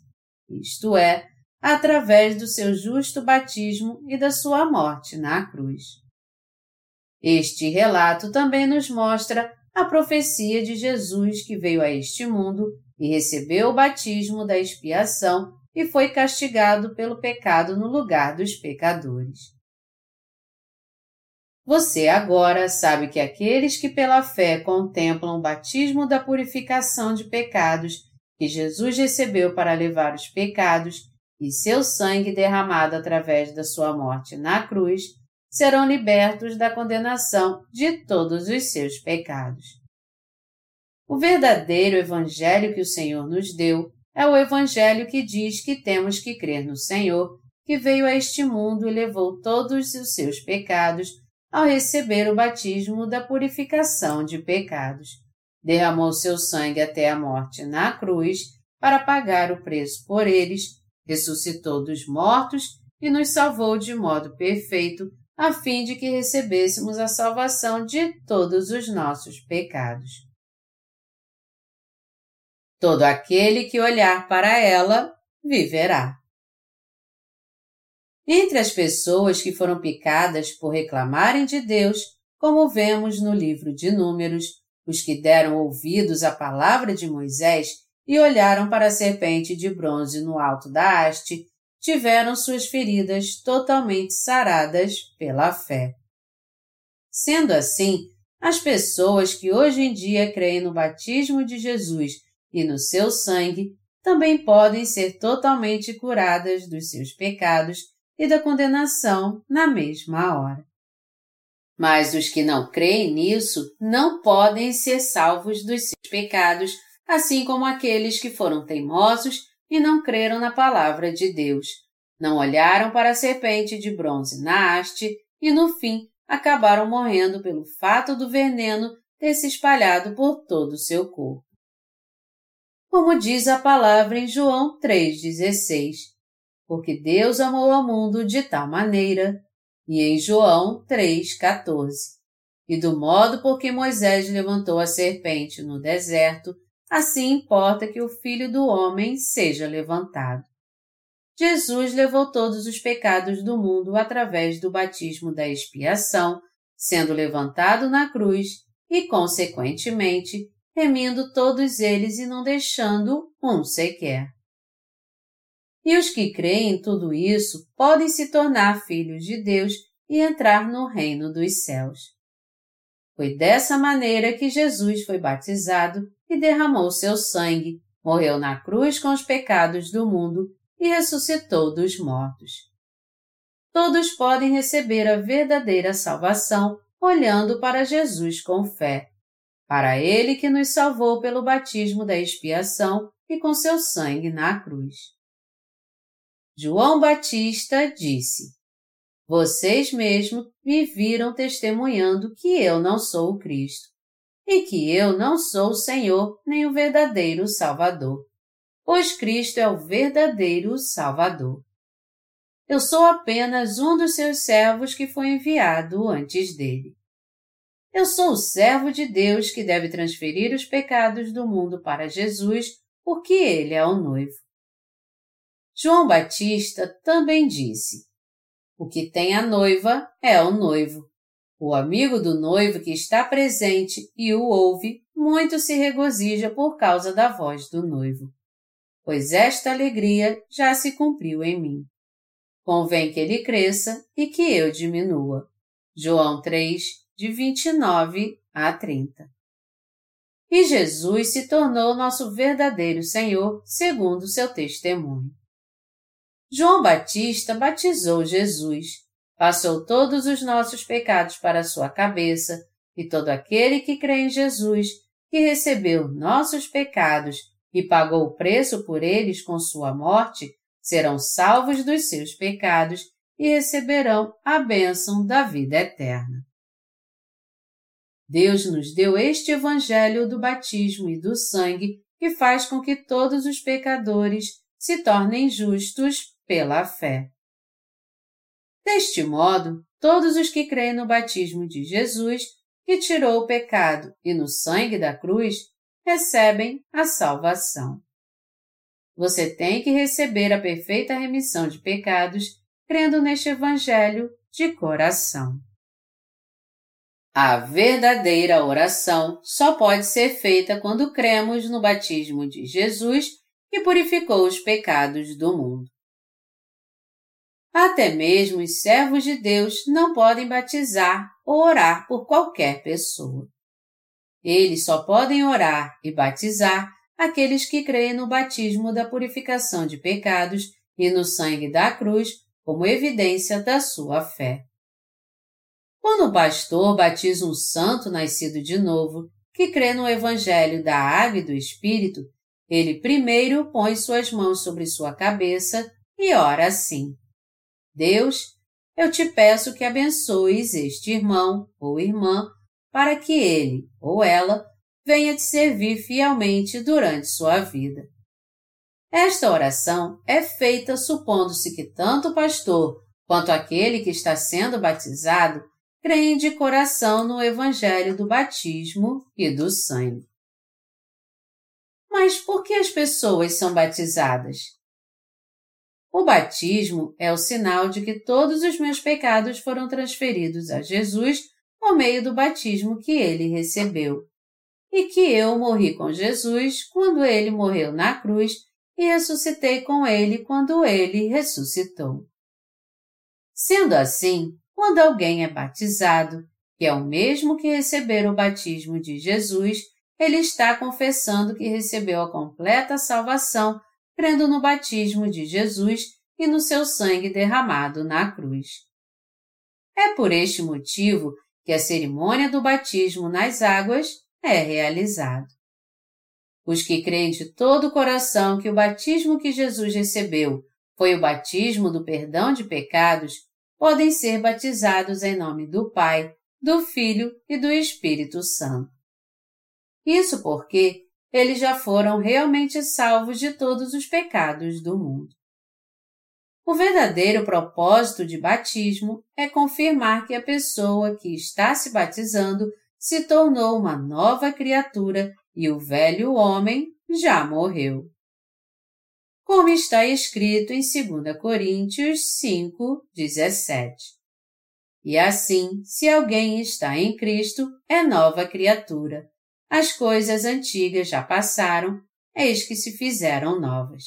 isto é, através do seu justo batismo e da sua morte na cruz. Este relato também nos mostra a profecia de Jesus que veio a este mundo e recebeu o batismo da expiação e foi castigado pelo pecado no lugar dos pecadores. Você agora sabe que aqueles que pela fé contemplam o batismo da purificação de pecados que Jesus recebeu para levar os pecados e seu sangue derramado através da sua morte na cruz, serão libertos da condenação de todos os seus pecados. O verdadeiro Evangelho que o Senhor nos deu é o Evangelho que diz que temos que crer no Senhor, que veio a este mundo e levou todos os seus pecados ao receber o batismo da purificação de pecados. Derramou seu sangue até a morte na cruz para pagar o preço por eles, ressuscitou dos mortos e nos salvou de modo perfeito a fim de que recebêssemos a salvação de todos os nossos pecados. Todo aquele que olhar para ela viverá. Entre as pessoas que foram picadas por reclamarem de Deus, como vemos no livro de Números, os que deram ouvidos à palavra de Moisés e olharam para a serpente de bronze no alto da haste, tiveram suas feridas totalmente saradas pela fé. Sendo assim, as pessoas que hoje em dia creem no batismo de Jesus e no seu sangue também podem ser totalmente curadas dos seus pecados e da condenação na mesma hora. Mas os que não creem nisso não podem ser salvos dos seus pecados, assim como aqueles que foram teimosos e não creram na palavra de Deus. Não olharam para a serpente de bronze na haste e, no fim, acabaram morrendo pelo fato do veneno ter se espalhado por todo o seu corpo. Como diz a palavra em João 3,16, porque Deus amou ao mundo de tal maneira, e em João 3,14, e do modo por que Moisés levantou a serpente no deserto, assim importa que o Filho do Homem seja levantado. Jesus levou todos os pecados do mundo através do batismo da expiação, sendo levantado na cruz e, consequentemente, remindo todos eles e não deixando um sequer. E os que creem em tudo isso podem se tornar filhos de Deus e entrar no reino dos céus. Foi dessa maneira que Jesus foi batizado e derramou seu sangue, morreu na cruz com os pecados do mundo e ressuscitou dos mortos. Todos podem receber a verdadeira salvação olhando para Jesus com fé, para Ele que nos salvou pelo batismo da expiação e com seu sangue na cruz. João Batista disse: Vocês mesmos me viram testemunhando que eu não sou o Cristo e que eu não sou o Senhor nem o verdadeiro Salvador, pois Cristo é o verdadeiro Salvador. Eu sou apenas um dos seus servos que foi enviado antes dele. Eu sou o servo de Deus que deve transferir os pecados do mundo para Jesus, porque ele é o noivo. João Batista também disse: O que tem a noiva é o noivo. O amigo do noivo que está presente e o ouve, muito se regozija por causa da voz do noivo. Pois esta alegria já se cumpriu em mim. Convém que ele cresça e que eu diminua. João 3, de 29 a 30. E Jesus se tornou nosso verdadeiro Senhor, segundo seu testemunho. João Batista batizou Jesus, passou todos os nossos pecados para sua cabeça, e todo aquele que crê em Jesus, que recebeu nossos pecados e pagou o preço por eles com sua morte, serão salvos dos seus pecados e receberão a bênção da vida eterna. Deus nos deu este Evangelho do batismo e do sangue que faz com que todos os pecadores se tornem justos pela fé. Deste modo, todos os que creem no batismo de Jesus, que tirou o pecado, e no sangue da cruz, recebem a salvação. Você tem que receber a perfeita remissão de pecados crendo neste Evangelho de coração. A verdadeira oração só pode ser feita quando cremos no batismo de Jesus que purificou os pecados do mundo. Até mesmo os servos de Deus não podem batizar ou orar por qualquer pessoa. Eles só podem orar e batizar aqueles que creem no batismo da purificação de pecados e no sangue da cruz como evidência da sua fé. Quando o pastor batiza um santo nascido de novo, que crê no Evangelho da Água e do Espírito, ele primeiro põe suas mãos sobre sua cabeça e ora assim: Deus, eu te peço que abençoes este irmão ou irmã para que ele ou ela venha te servir fielmente durante sua vida. Esta oração é feita supondo-se que tanto o pastor quanto aquele que está sendo batizado creem de coração no Evangelho do batismo e do sangue. Mas por que as pessoas são batizadas? O batismo é o sinal de que todos os meus pecados foram transferidos a Jesus por meio do batismo que ele recebeu, e que eu morri com Jesus quando ele morreu na cruz e ressuscitei com ele quando ele ressuscitou. Sendo assim, quando alguém é batizado, que é o mesmo que receber o batismo de Jesus, ele está confessando que recebeu a completa salvação, crendo no batismo de Jesus e no seu sangue derramado na cruz. É por este motivo que a cerimônia do batismo nas águas é realizada. Os que creem de todo o coração que o batismo que Jesus recebeu foi o batismo do perdão de pecados podem ser batizados em nome do Pai, do Filho e do Espírito Santo. Isso porque eles já foram realmente salvos de todos os pecados do mundo. O verdadeiro propósito de batismo é confirmar que a pessoa que está se batizando se tornou uma nova criatura e o velho homem já morreu como está escrito em 2 Coríntios 5, 17. E assim, se alguém está em Cristo, é nova criatura. As coisas antigas já passaram, eis que se fizeram novas.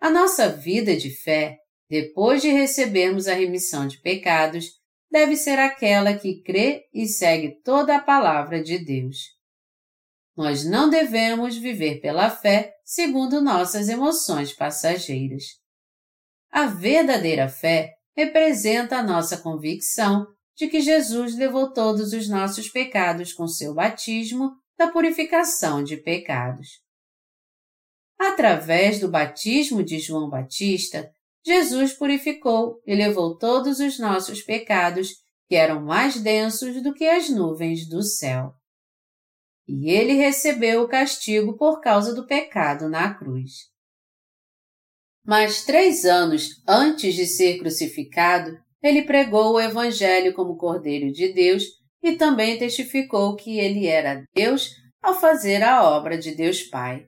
A nossa vida de fé, depois de recebermos a remissão de pecados, deve ser aquela que crê e segue toda a palavra de Deus. Nós não devemos viver pela fé segundo nossas emoções passageiras. A verdadeira fé representa a nossa convicção de que Jesus levou todos os nossos pecados com seu batismo da purificação de pecados. Através do batismo de João Batista, Jesus purificou e levou todos os nossos pecados que eram mais densos do que as nuvens do céu e ele recebeu o castigo por causa do pecado na cruz. Mas três anos antes de ser crucificado, ele pregou o Evangelho como Cordeiro de Deus e também testificou que ele era Deus ao fazer a obra de Deus Pai.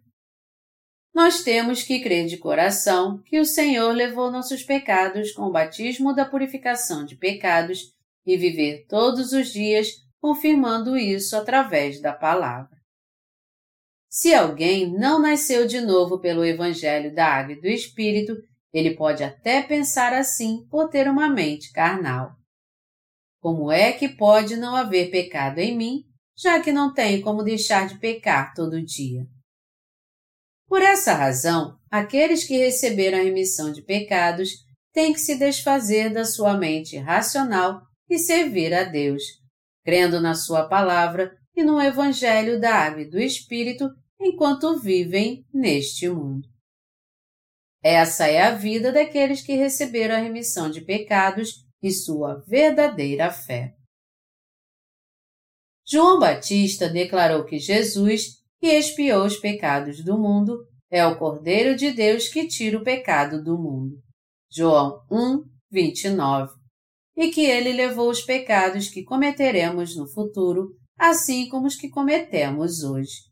Nós temos que crer de coração que o Senhor levou nossos pecados com o batismo da purificação de pecados e viver todos os dias confirmando isso através da palavra. Se alguém não nasceu de novo pelo Evangelho da Água e do Espírito, ele pode até pensar assim por ter uma mente carnal. Como é que pode não haver pecado em mim, já que não tenho como deixar de pecar todo dia? Por essa razão, aqueles que receberam a remissão de pecados têm que se desfazer da sua mente racional e servir a Deus, crendo na Sua palavra e no Evangelho da Água e do Espírito enquanto vivem neste mundo. Essa é a vida daqueles que receberam a remissão de pecados e sua verdadeira fé. João Batista declarou que Jesus, que expiou os pecados do mundo, é o Cordeiro de Deus que tira o pecado do mundo. João 1, 29 e que ele levou os pecados que cometeremos no futuro, assim como os que cometemos hoje.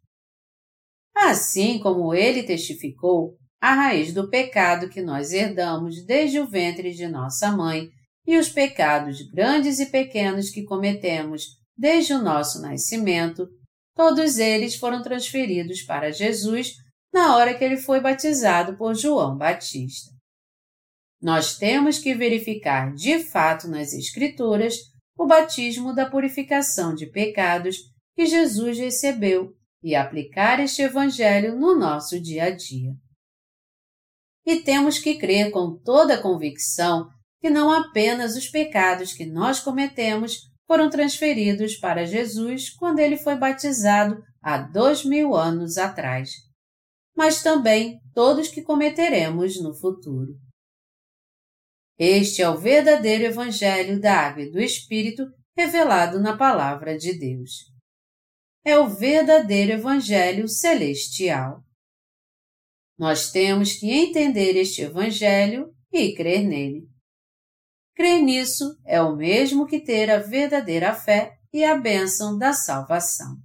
Assim como ele testificou, a raiz do pecado que nós herdamos desde o ventre de nossa mãe e os pecados grandes e pequenos que cometemos desde o nosso nascimento, todos eles foram transferidos para Jesus na hora que ele foi batizado por João Batista. Nós temos que verificar de fato nas Escrituras o batismo da purificação de pecados que Jesus recebeu e aplicar este Evangelho no nosso dia a dia. E temos que crer com toda a convicção que não apenas os pecados que nós cometemos foram transferidos para Jesus quando ele foi batizado há dois mil anos atrás, mas também todos que cometeremos no futuro. Este é o verdadeiro Evangelho da Água e do Espírito revelado na Palavra de Deus. É o verdadeiro Evangelho celestial. Nós temos que entender este Evangelho e crer nele, Crer nisso é o mesmo que ter a verdadeira fé e a bênção da salvação.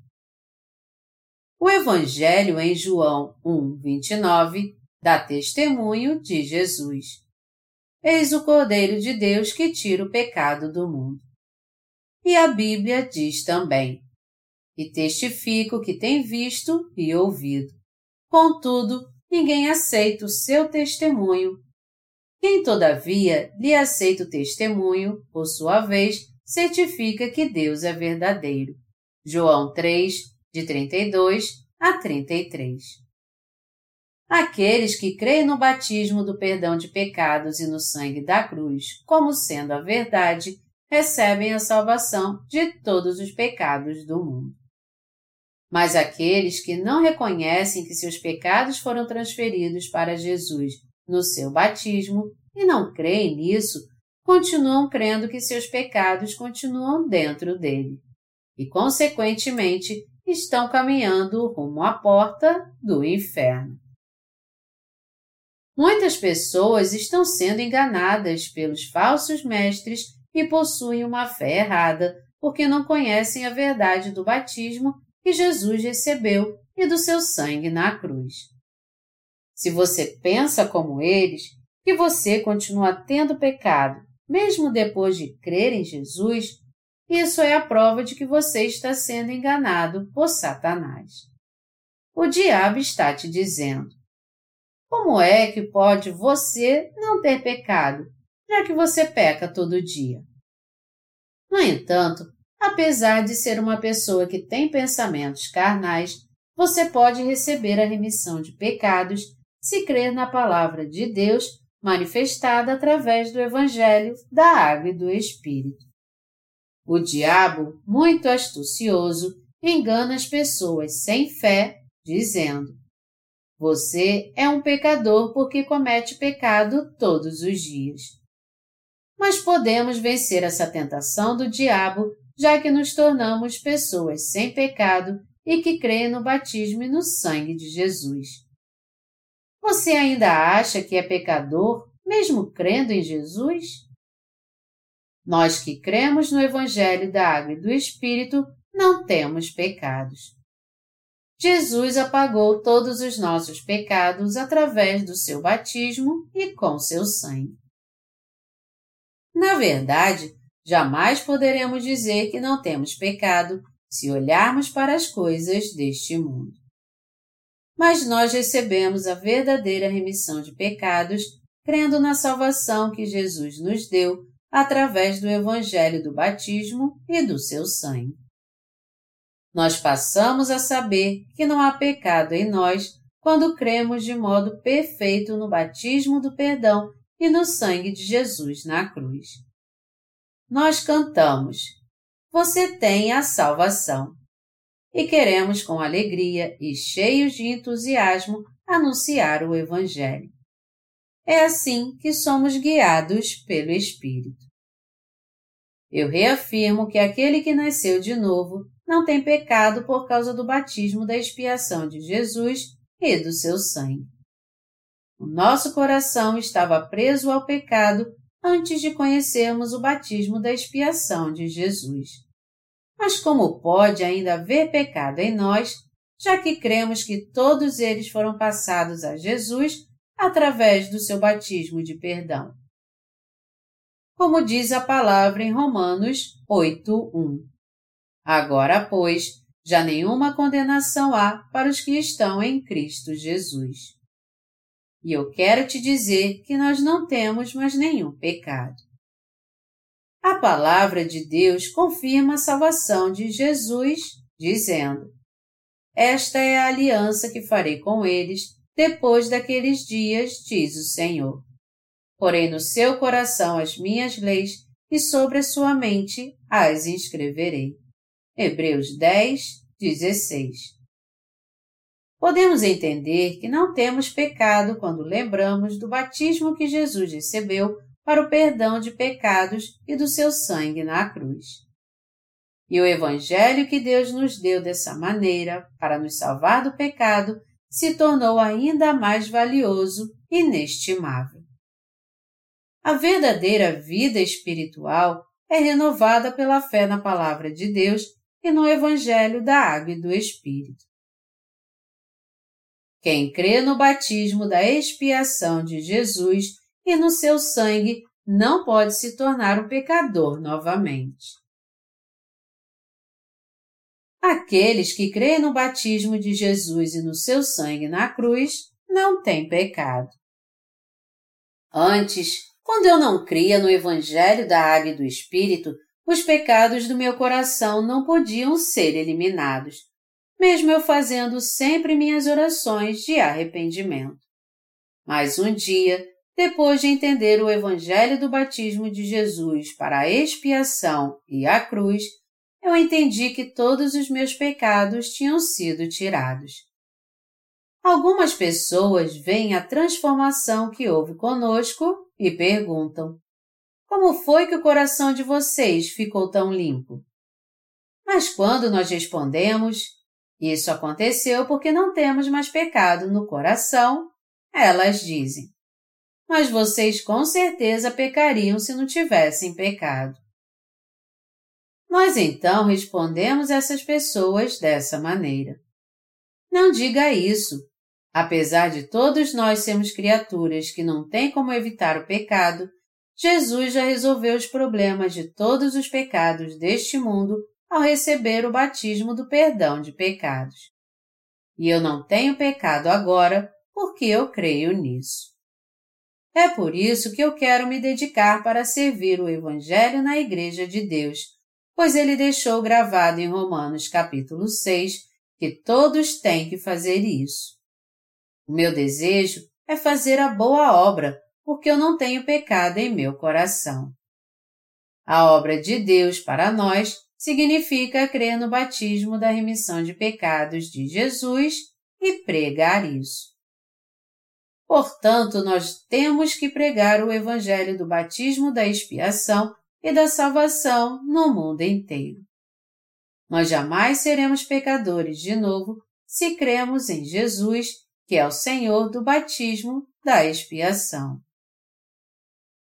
O Evangelho em João 1, 29 dá testemunho de Jesus. Eis o Cordeiro de Deus que tira o pecado do mundo. E a Bíblia diz também: E testifico que tem visto e ouvido. Contudo, ninguém aceita o seu testemunho. Quem, todavia, lhe aceita o testemunho, por sua vez, certifica que Deus é verdadeiro. João 3, de 32 a 33. Aqueles que creem no batismo do perdão de pecados e no sangue da cruz como sendo a verdade, recebem a salvação de todos os pecados do mundo. Mas aqueles que não reconhecem que seus pecados foram transferidos para Jesus no seu batismo e não creem nisso, continuam crendo que seus pecados continuam dentro dele e, consequentemente, estão caminhando rumo à porta do inferno. Muitas pessoas estão sendo enganadas pelos falsos mestres e possuem uma fé errada porque não conhecem a verdade do batismo que Jesus recebeu e do seu sangue na cruz. Se você pensa como eles, que você continua tendo pecado, mesmo depois de crer em Jesus, isso é a prova de que você está sendo enganado por Satanás. O diabo está te dizendo: como é que pode você não ter pecado, já que você peca todo dia? No entanto, apesar de ser uma pessoa que tem pensamentos carnais, você pode receber a remissão de pecados se crer na palavra de Deus manifestada através do Evangelho da Água e do Espírito. O diabo, muito astucioso, engana as pessoas sem fé, dizendo: você é um pecador porque comete pecado todos os dias. Mas podemos vencer essa tentação do diabo, já que nos tornamos pessoas sem pecado e que creem no batismo e no sangue de Jesus. Você ainda acha que é pecador, mesmo crendo em Jesus? Nós que cremos no Evangelho da Água e do Espírito não temos pecados. Jesus apagou todos os nossos pecados através do seu batismo e com seu sangue. Na verdade, jamais poderemos dizer que não temos pecado se olharmos para as coisas deste mundo. Mas nós recebemos a verdadeira remissão de pecados crendo na salvação que Jesus nos deu através do Evangelho do batismo e do seu sangue nós passamos a saber que não há pecado em nós quando cremos de modo perfeito no batismo do perdão e no sangue de Jesus na cruz. Nós cantamos: Você tem a salvação. E queremos com alegria e cheios de entusiasmo anunciar o Evangelho. É assim que somos guiados pelo Espírito. Eu reafirmo que aquele que nasceu de novo não tem pecado por causa do batismo da expiação de Jesus e do seu sangue. O nosso coração estava preso ao pecado antes de conhecermos o batismo da expiação de Jesus. Mas como pode ainda haver pecado em nós, já que cremos que todos eles foram passados a Jesus através do seu batismo de perdão? Como diz a palavra em Romanos 8:1. Agora, pois, já nenhuma condenação há para os que estão em Cristo Jesus. E eu quero te dizer que nós não temos mais nenhum pecado. A palavra de Deus confirma a salvação de Jesus, dizendo: Esta é a aliança que farei com eles depois daqueles dias, diz o Senhor. Porém no seu coração as minhas leis e sobre a sua mente as inscreverei. Hebreus 10, 16. Podemos entender que não temos pecado quando lembramos do batismo que Jesus recebeu para o perdão de pecados e do seu sangue na cruz. E o Evangelho que Deus nos deu dessa maneira, para nos salvar do pecado, se tornou ainda mais valioso e inestimável. A verdadeira vida espiritual é renovada pela fé na Palavra de Deus e no Evangelho da Água e do Espírito. Quem crê no batismo da expiação de Jesus e no seu sangue não pode se tornar um pecador novamente. Aqueles que creem no batismo de Jesus e no seu sangue na cruz não têm pecado. Antes, quando eu não cria no Evangelho da Água e do Espírito, os pecados do meu coração não podiam ser eliminados, mesmo eu fazendo sempre minhas orações de arrependimento. Mas um dia, depois de entender o Evangelho do batismo de Jesus para a expiação e a cruz, eu entendi que todos os meus pecados tinham sido tirados. Algumas pessoas veem a transformação que houve conosco e perguntam: Como foi que o coração de vocês ficou tão limpo? Mas quando nós respondemos: Isso aconteceu porque não temos mais pecado no coração, elas dizem: Mas vocês com certeza pecariam se não tivessem pecado. Nós então respondemos essas pessoas dessa maneira. Não diga isso. Apesar de todos nós sermos criaturas que não têm como evitar o pecado, Jesus já resolveu os problemas de todos os pecados deste mundo ao receber o batismo do perdão de pecados. E eu não tenho pecado agora porque eu creio nisso. É por isso que eu quero me dedicar para servir o Evangelho na Igreja de Deus pois ele deixou gravado em Romanos capítulo 6 que todos têm que fazer isso. O meu desejo é fazer a boa obra, porque eu não tenho pecado em meu coração. A obra de Deus para nós significa crer no batismo da remissão de pecados de Jesus e pregar isso. Portanto, nós temos que pregar o Evangelho do batismo da expiação e da salvação no mundo inteiro. Nós jamais seremos pecadores de novo se cremos em Jesus, que é o Senhor do batismo da expiação.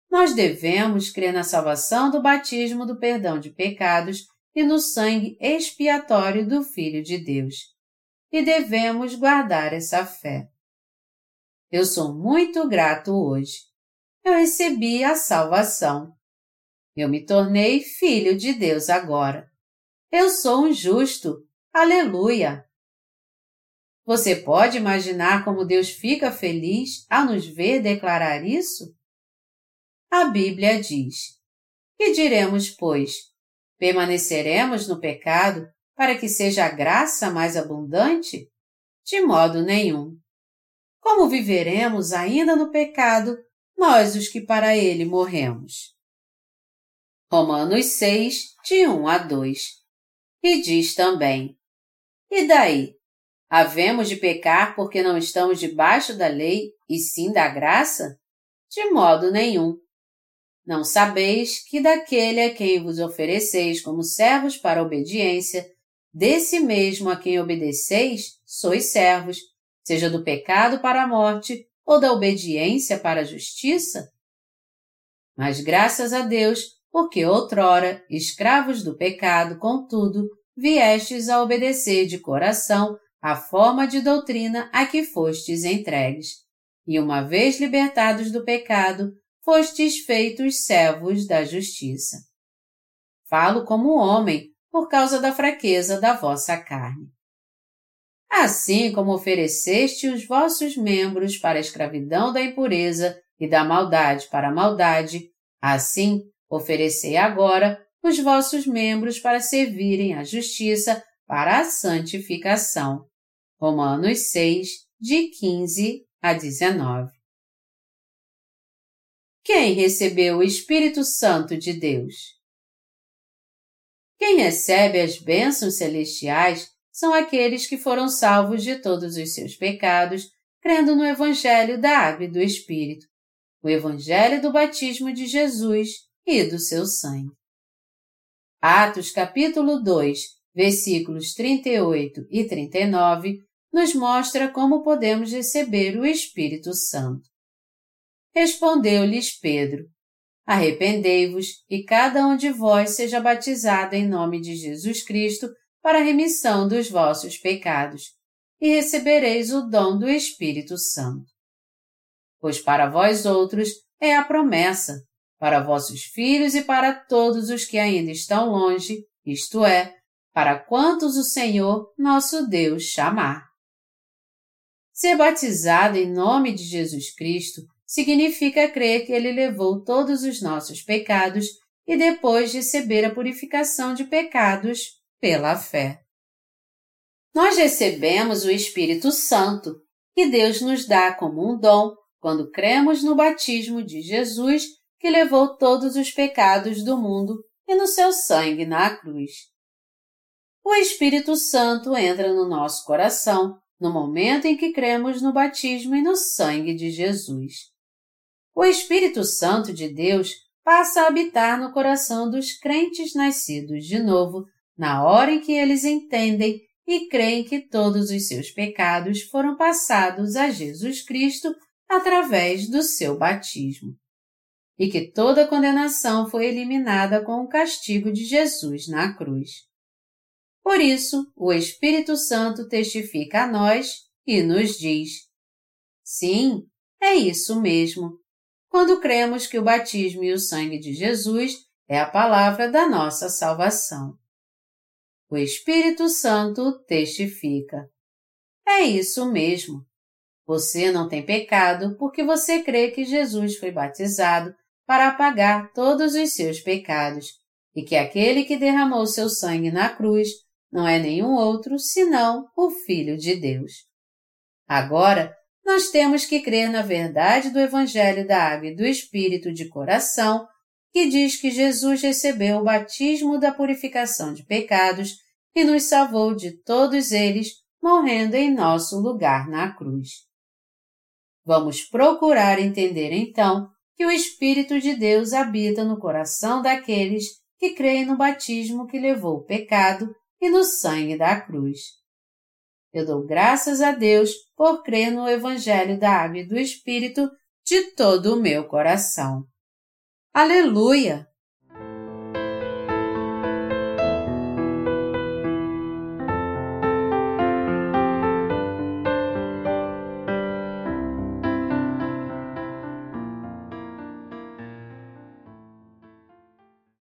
Nós devemos crer na salvação do batismo do perdão de pecados e no sangue expiatório do Filho de Deus. E devemos guardar essa fé. Eu sou muito grato hoje. Eu recebi a salvação. Eu me tornei filho de Deus agora. Eu sou um justo. Aleluia! Você pode imaginar como Deus fica feliz ao nos ver declarar isso? A Bíblia diz: Que diremos, pois? Permaneceremos no pecado para que seja a graça mais abundante? De modo nenhum. Como viveremos ainda no pecado, nós os que para ele morremos? Romanos 6, de 1 a 2. E diz também: E daí? Havemos de pecar porque não estamos debaixo da lei e sim da graça? De modo nenhum. Não sabeis que daquele a quem vos ofereceis como servos para obediência, desse mesmo a quem obedeceis, sois servos, seja do pecado para a morte ou da obediência para a justiça? Mas graças a Deus, porque outrora, escravos do pecado, contudo, viestes a obedecer de coração a forma de doutrina a que fostes entregues. E uma vez libertados do pecado, fostes feitos servos da justiça. Falo como homem, por causa da fraqueza da vossa carne. Assim como ofereceste os vossos membros para a escravidão da impureza e da maldade para a maldade, assim Oferecei agora os vossos membros para servirem à justiça para a santificação. Romanos 6, de 15 a 19. Quem recebeu o Espírito Santo de Deus? Quem recebe as bênçãos celestiais são aqueles que foram salvos de todos os seus pecados, crendo no Evangelho da Água e do Espírito, o Evangelho do batismo de Jesus e do seu sangue. Atos capítulo 2, versículos 38 e 39 nos mostra como podemos receber o Espírito Santo. Respondeu-lhes Pedro: Arrependei-vos e cada um de vós seja batizado em nome de Jesus Cristo para a remissão dos vossos pecados, e recebereis o dom do Espírito Santo. Pois para vós outros é a promessa, para vossos filhos e para todos os que ainda estão longe, isto é, para quantos o Senhor, nosso Deus, chamar. Ser batizado em nome de Jesus Cristo significa crer que Ele levou todos os nossos pecados e depois receber a purificação de pecados pela fé. Nós recebemos o Espírito Santo, que Deus nos dá como um dom quando cremos no batismo de Jesus, que levou todos os pecados do mundo e no seu sangue na cruz. O Espírito Santo entra no nosso coração no momento em que cremos no batismo e no sangue de Jesus o Espírito Santo de Deus passa a habitar no coração dos crentes nascidos de novo, na hora em que eles entendem e creem que todos os seus pecados foram passados a Jesus Cristo através do seu batismo. E que toda condenação foi eliminada com o castigo de Jesus na cruz. Por isso, o Espírito Santo testifica a nós e nos diz: Sim, é isso mesmo quando cremos que o batismo e o sangue de Jesus é a palavra da nossa salvação. O Espírito Santo testifica. É isso mesmo. Você não tem pecado porque você crê que Jesus foi batizado para apagar todos os seus pecados e que aquele que derramou seu sangue na cruz não é nenhum outro senão o Filho de Deus. Agora, nós temos que crer na verdade do Evangelho da Água e do Espírito de coração, que diz que Jesus recebeu o batismo da purificação de pecados e nos salvou de todos eles, morrendo em nosso lugar na cruz. Vamos procurar entender então que o Espírito de Deus habita no coração daqueles que creem no batismo que levou o pecado e no sangue da cruz. Eu dou graças a Deus por crer no Evangelho da Água e do Espírito de todo o meu coração. Aleluia!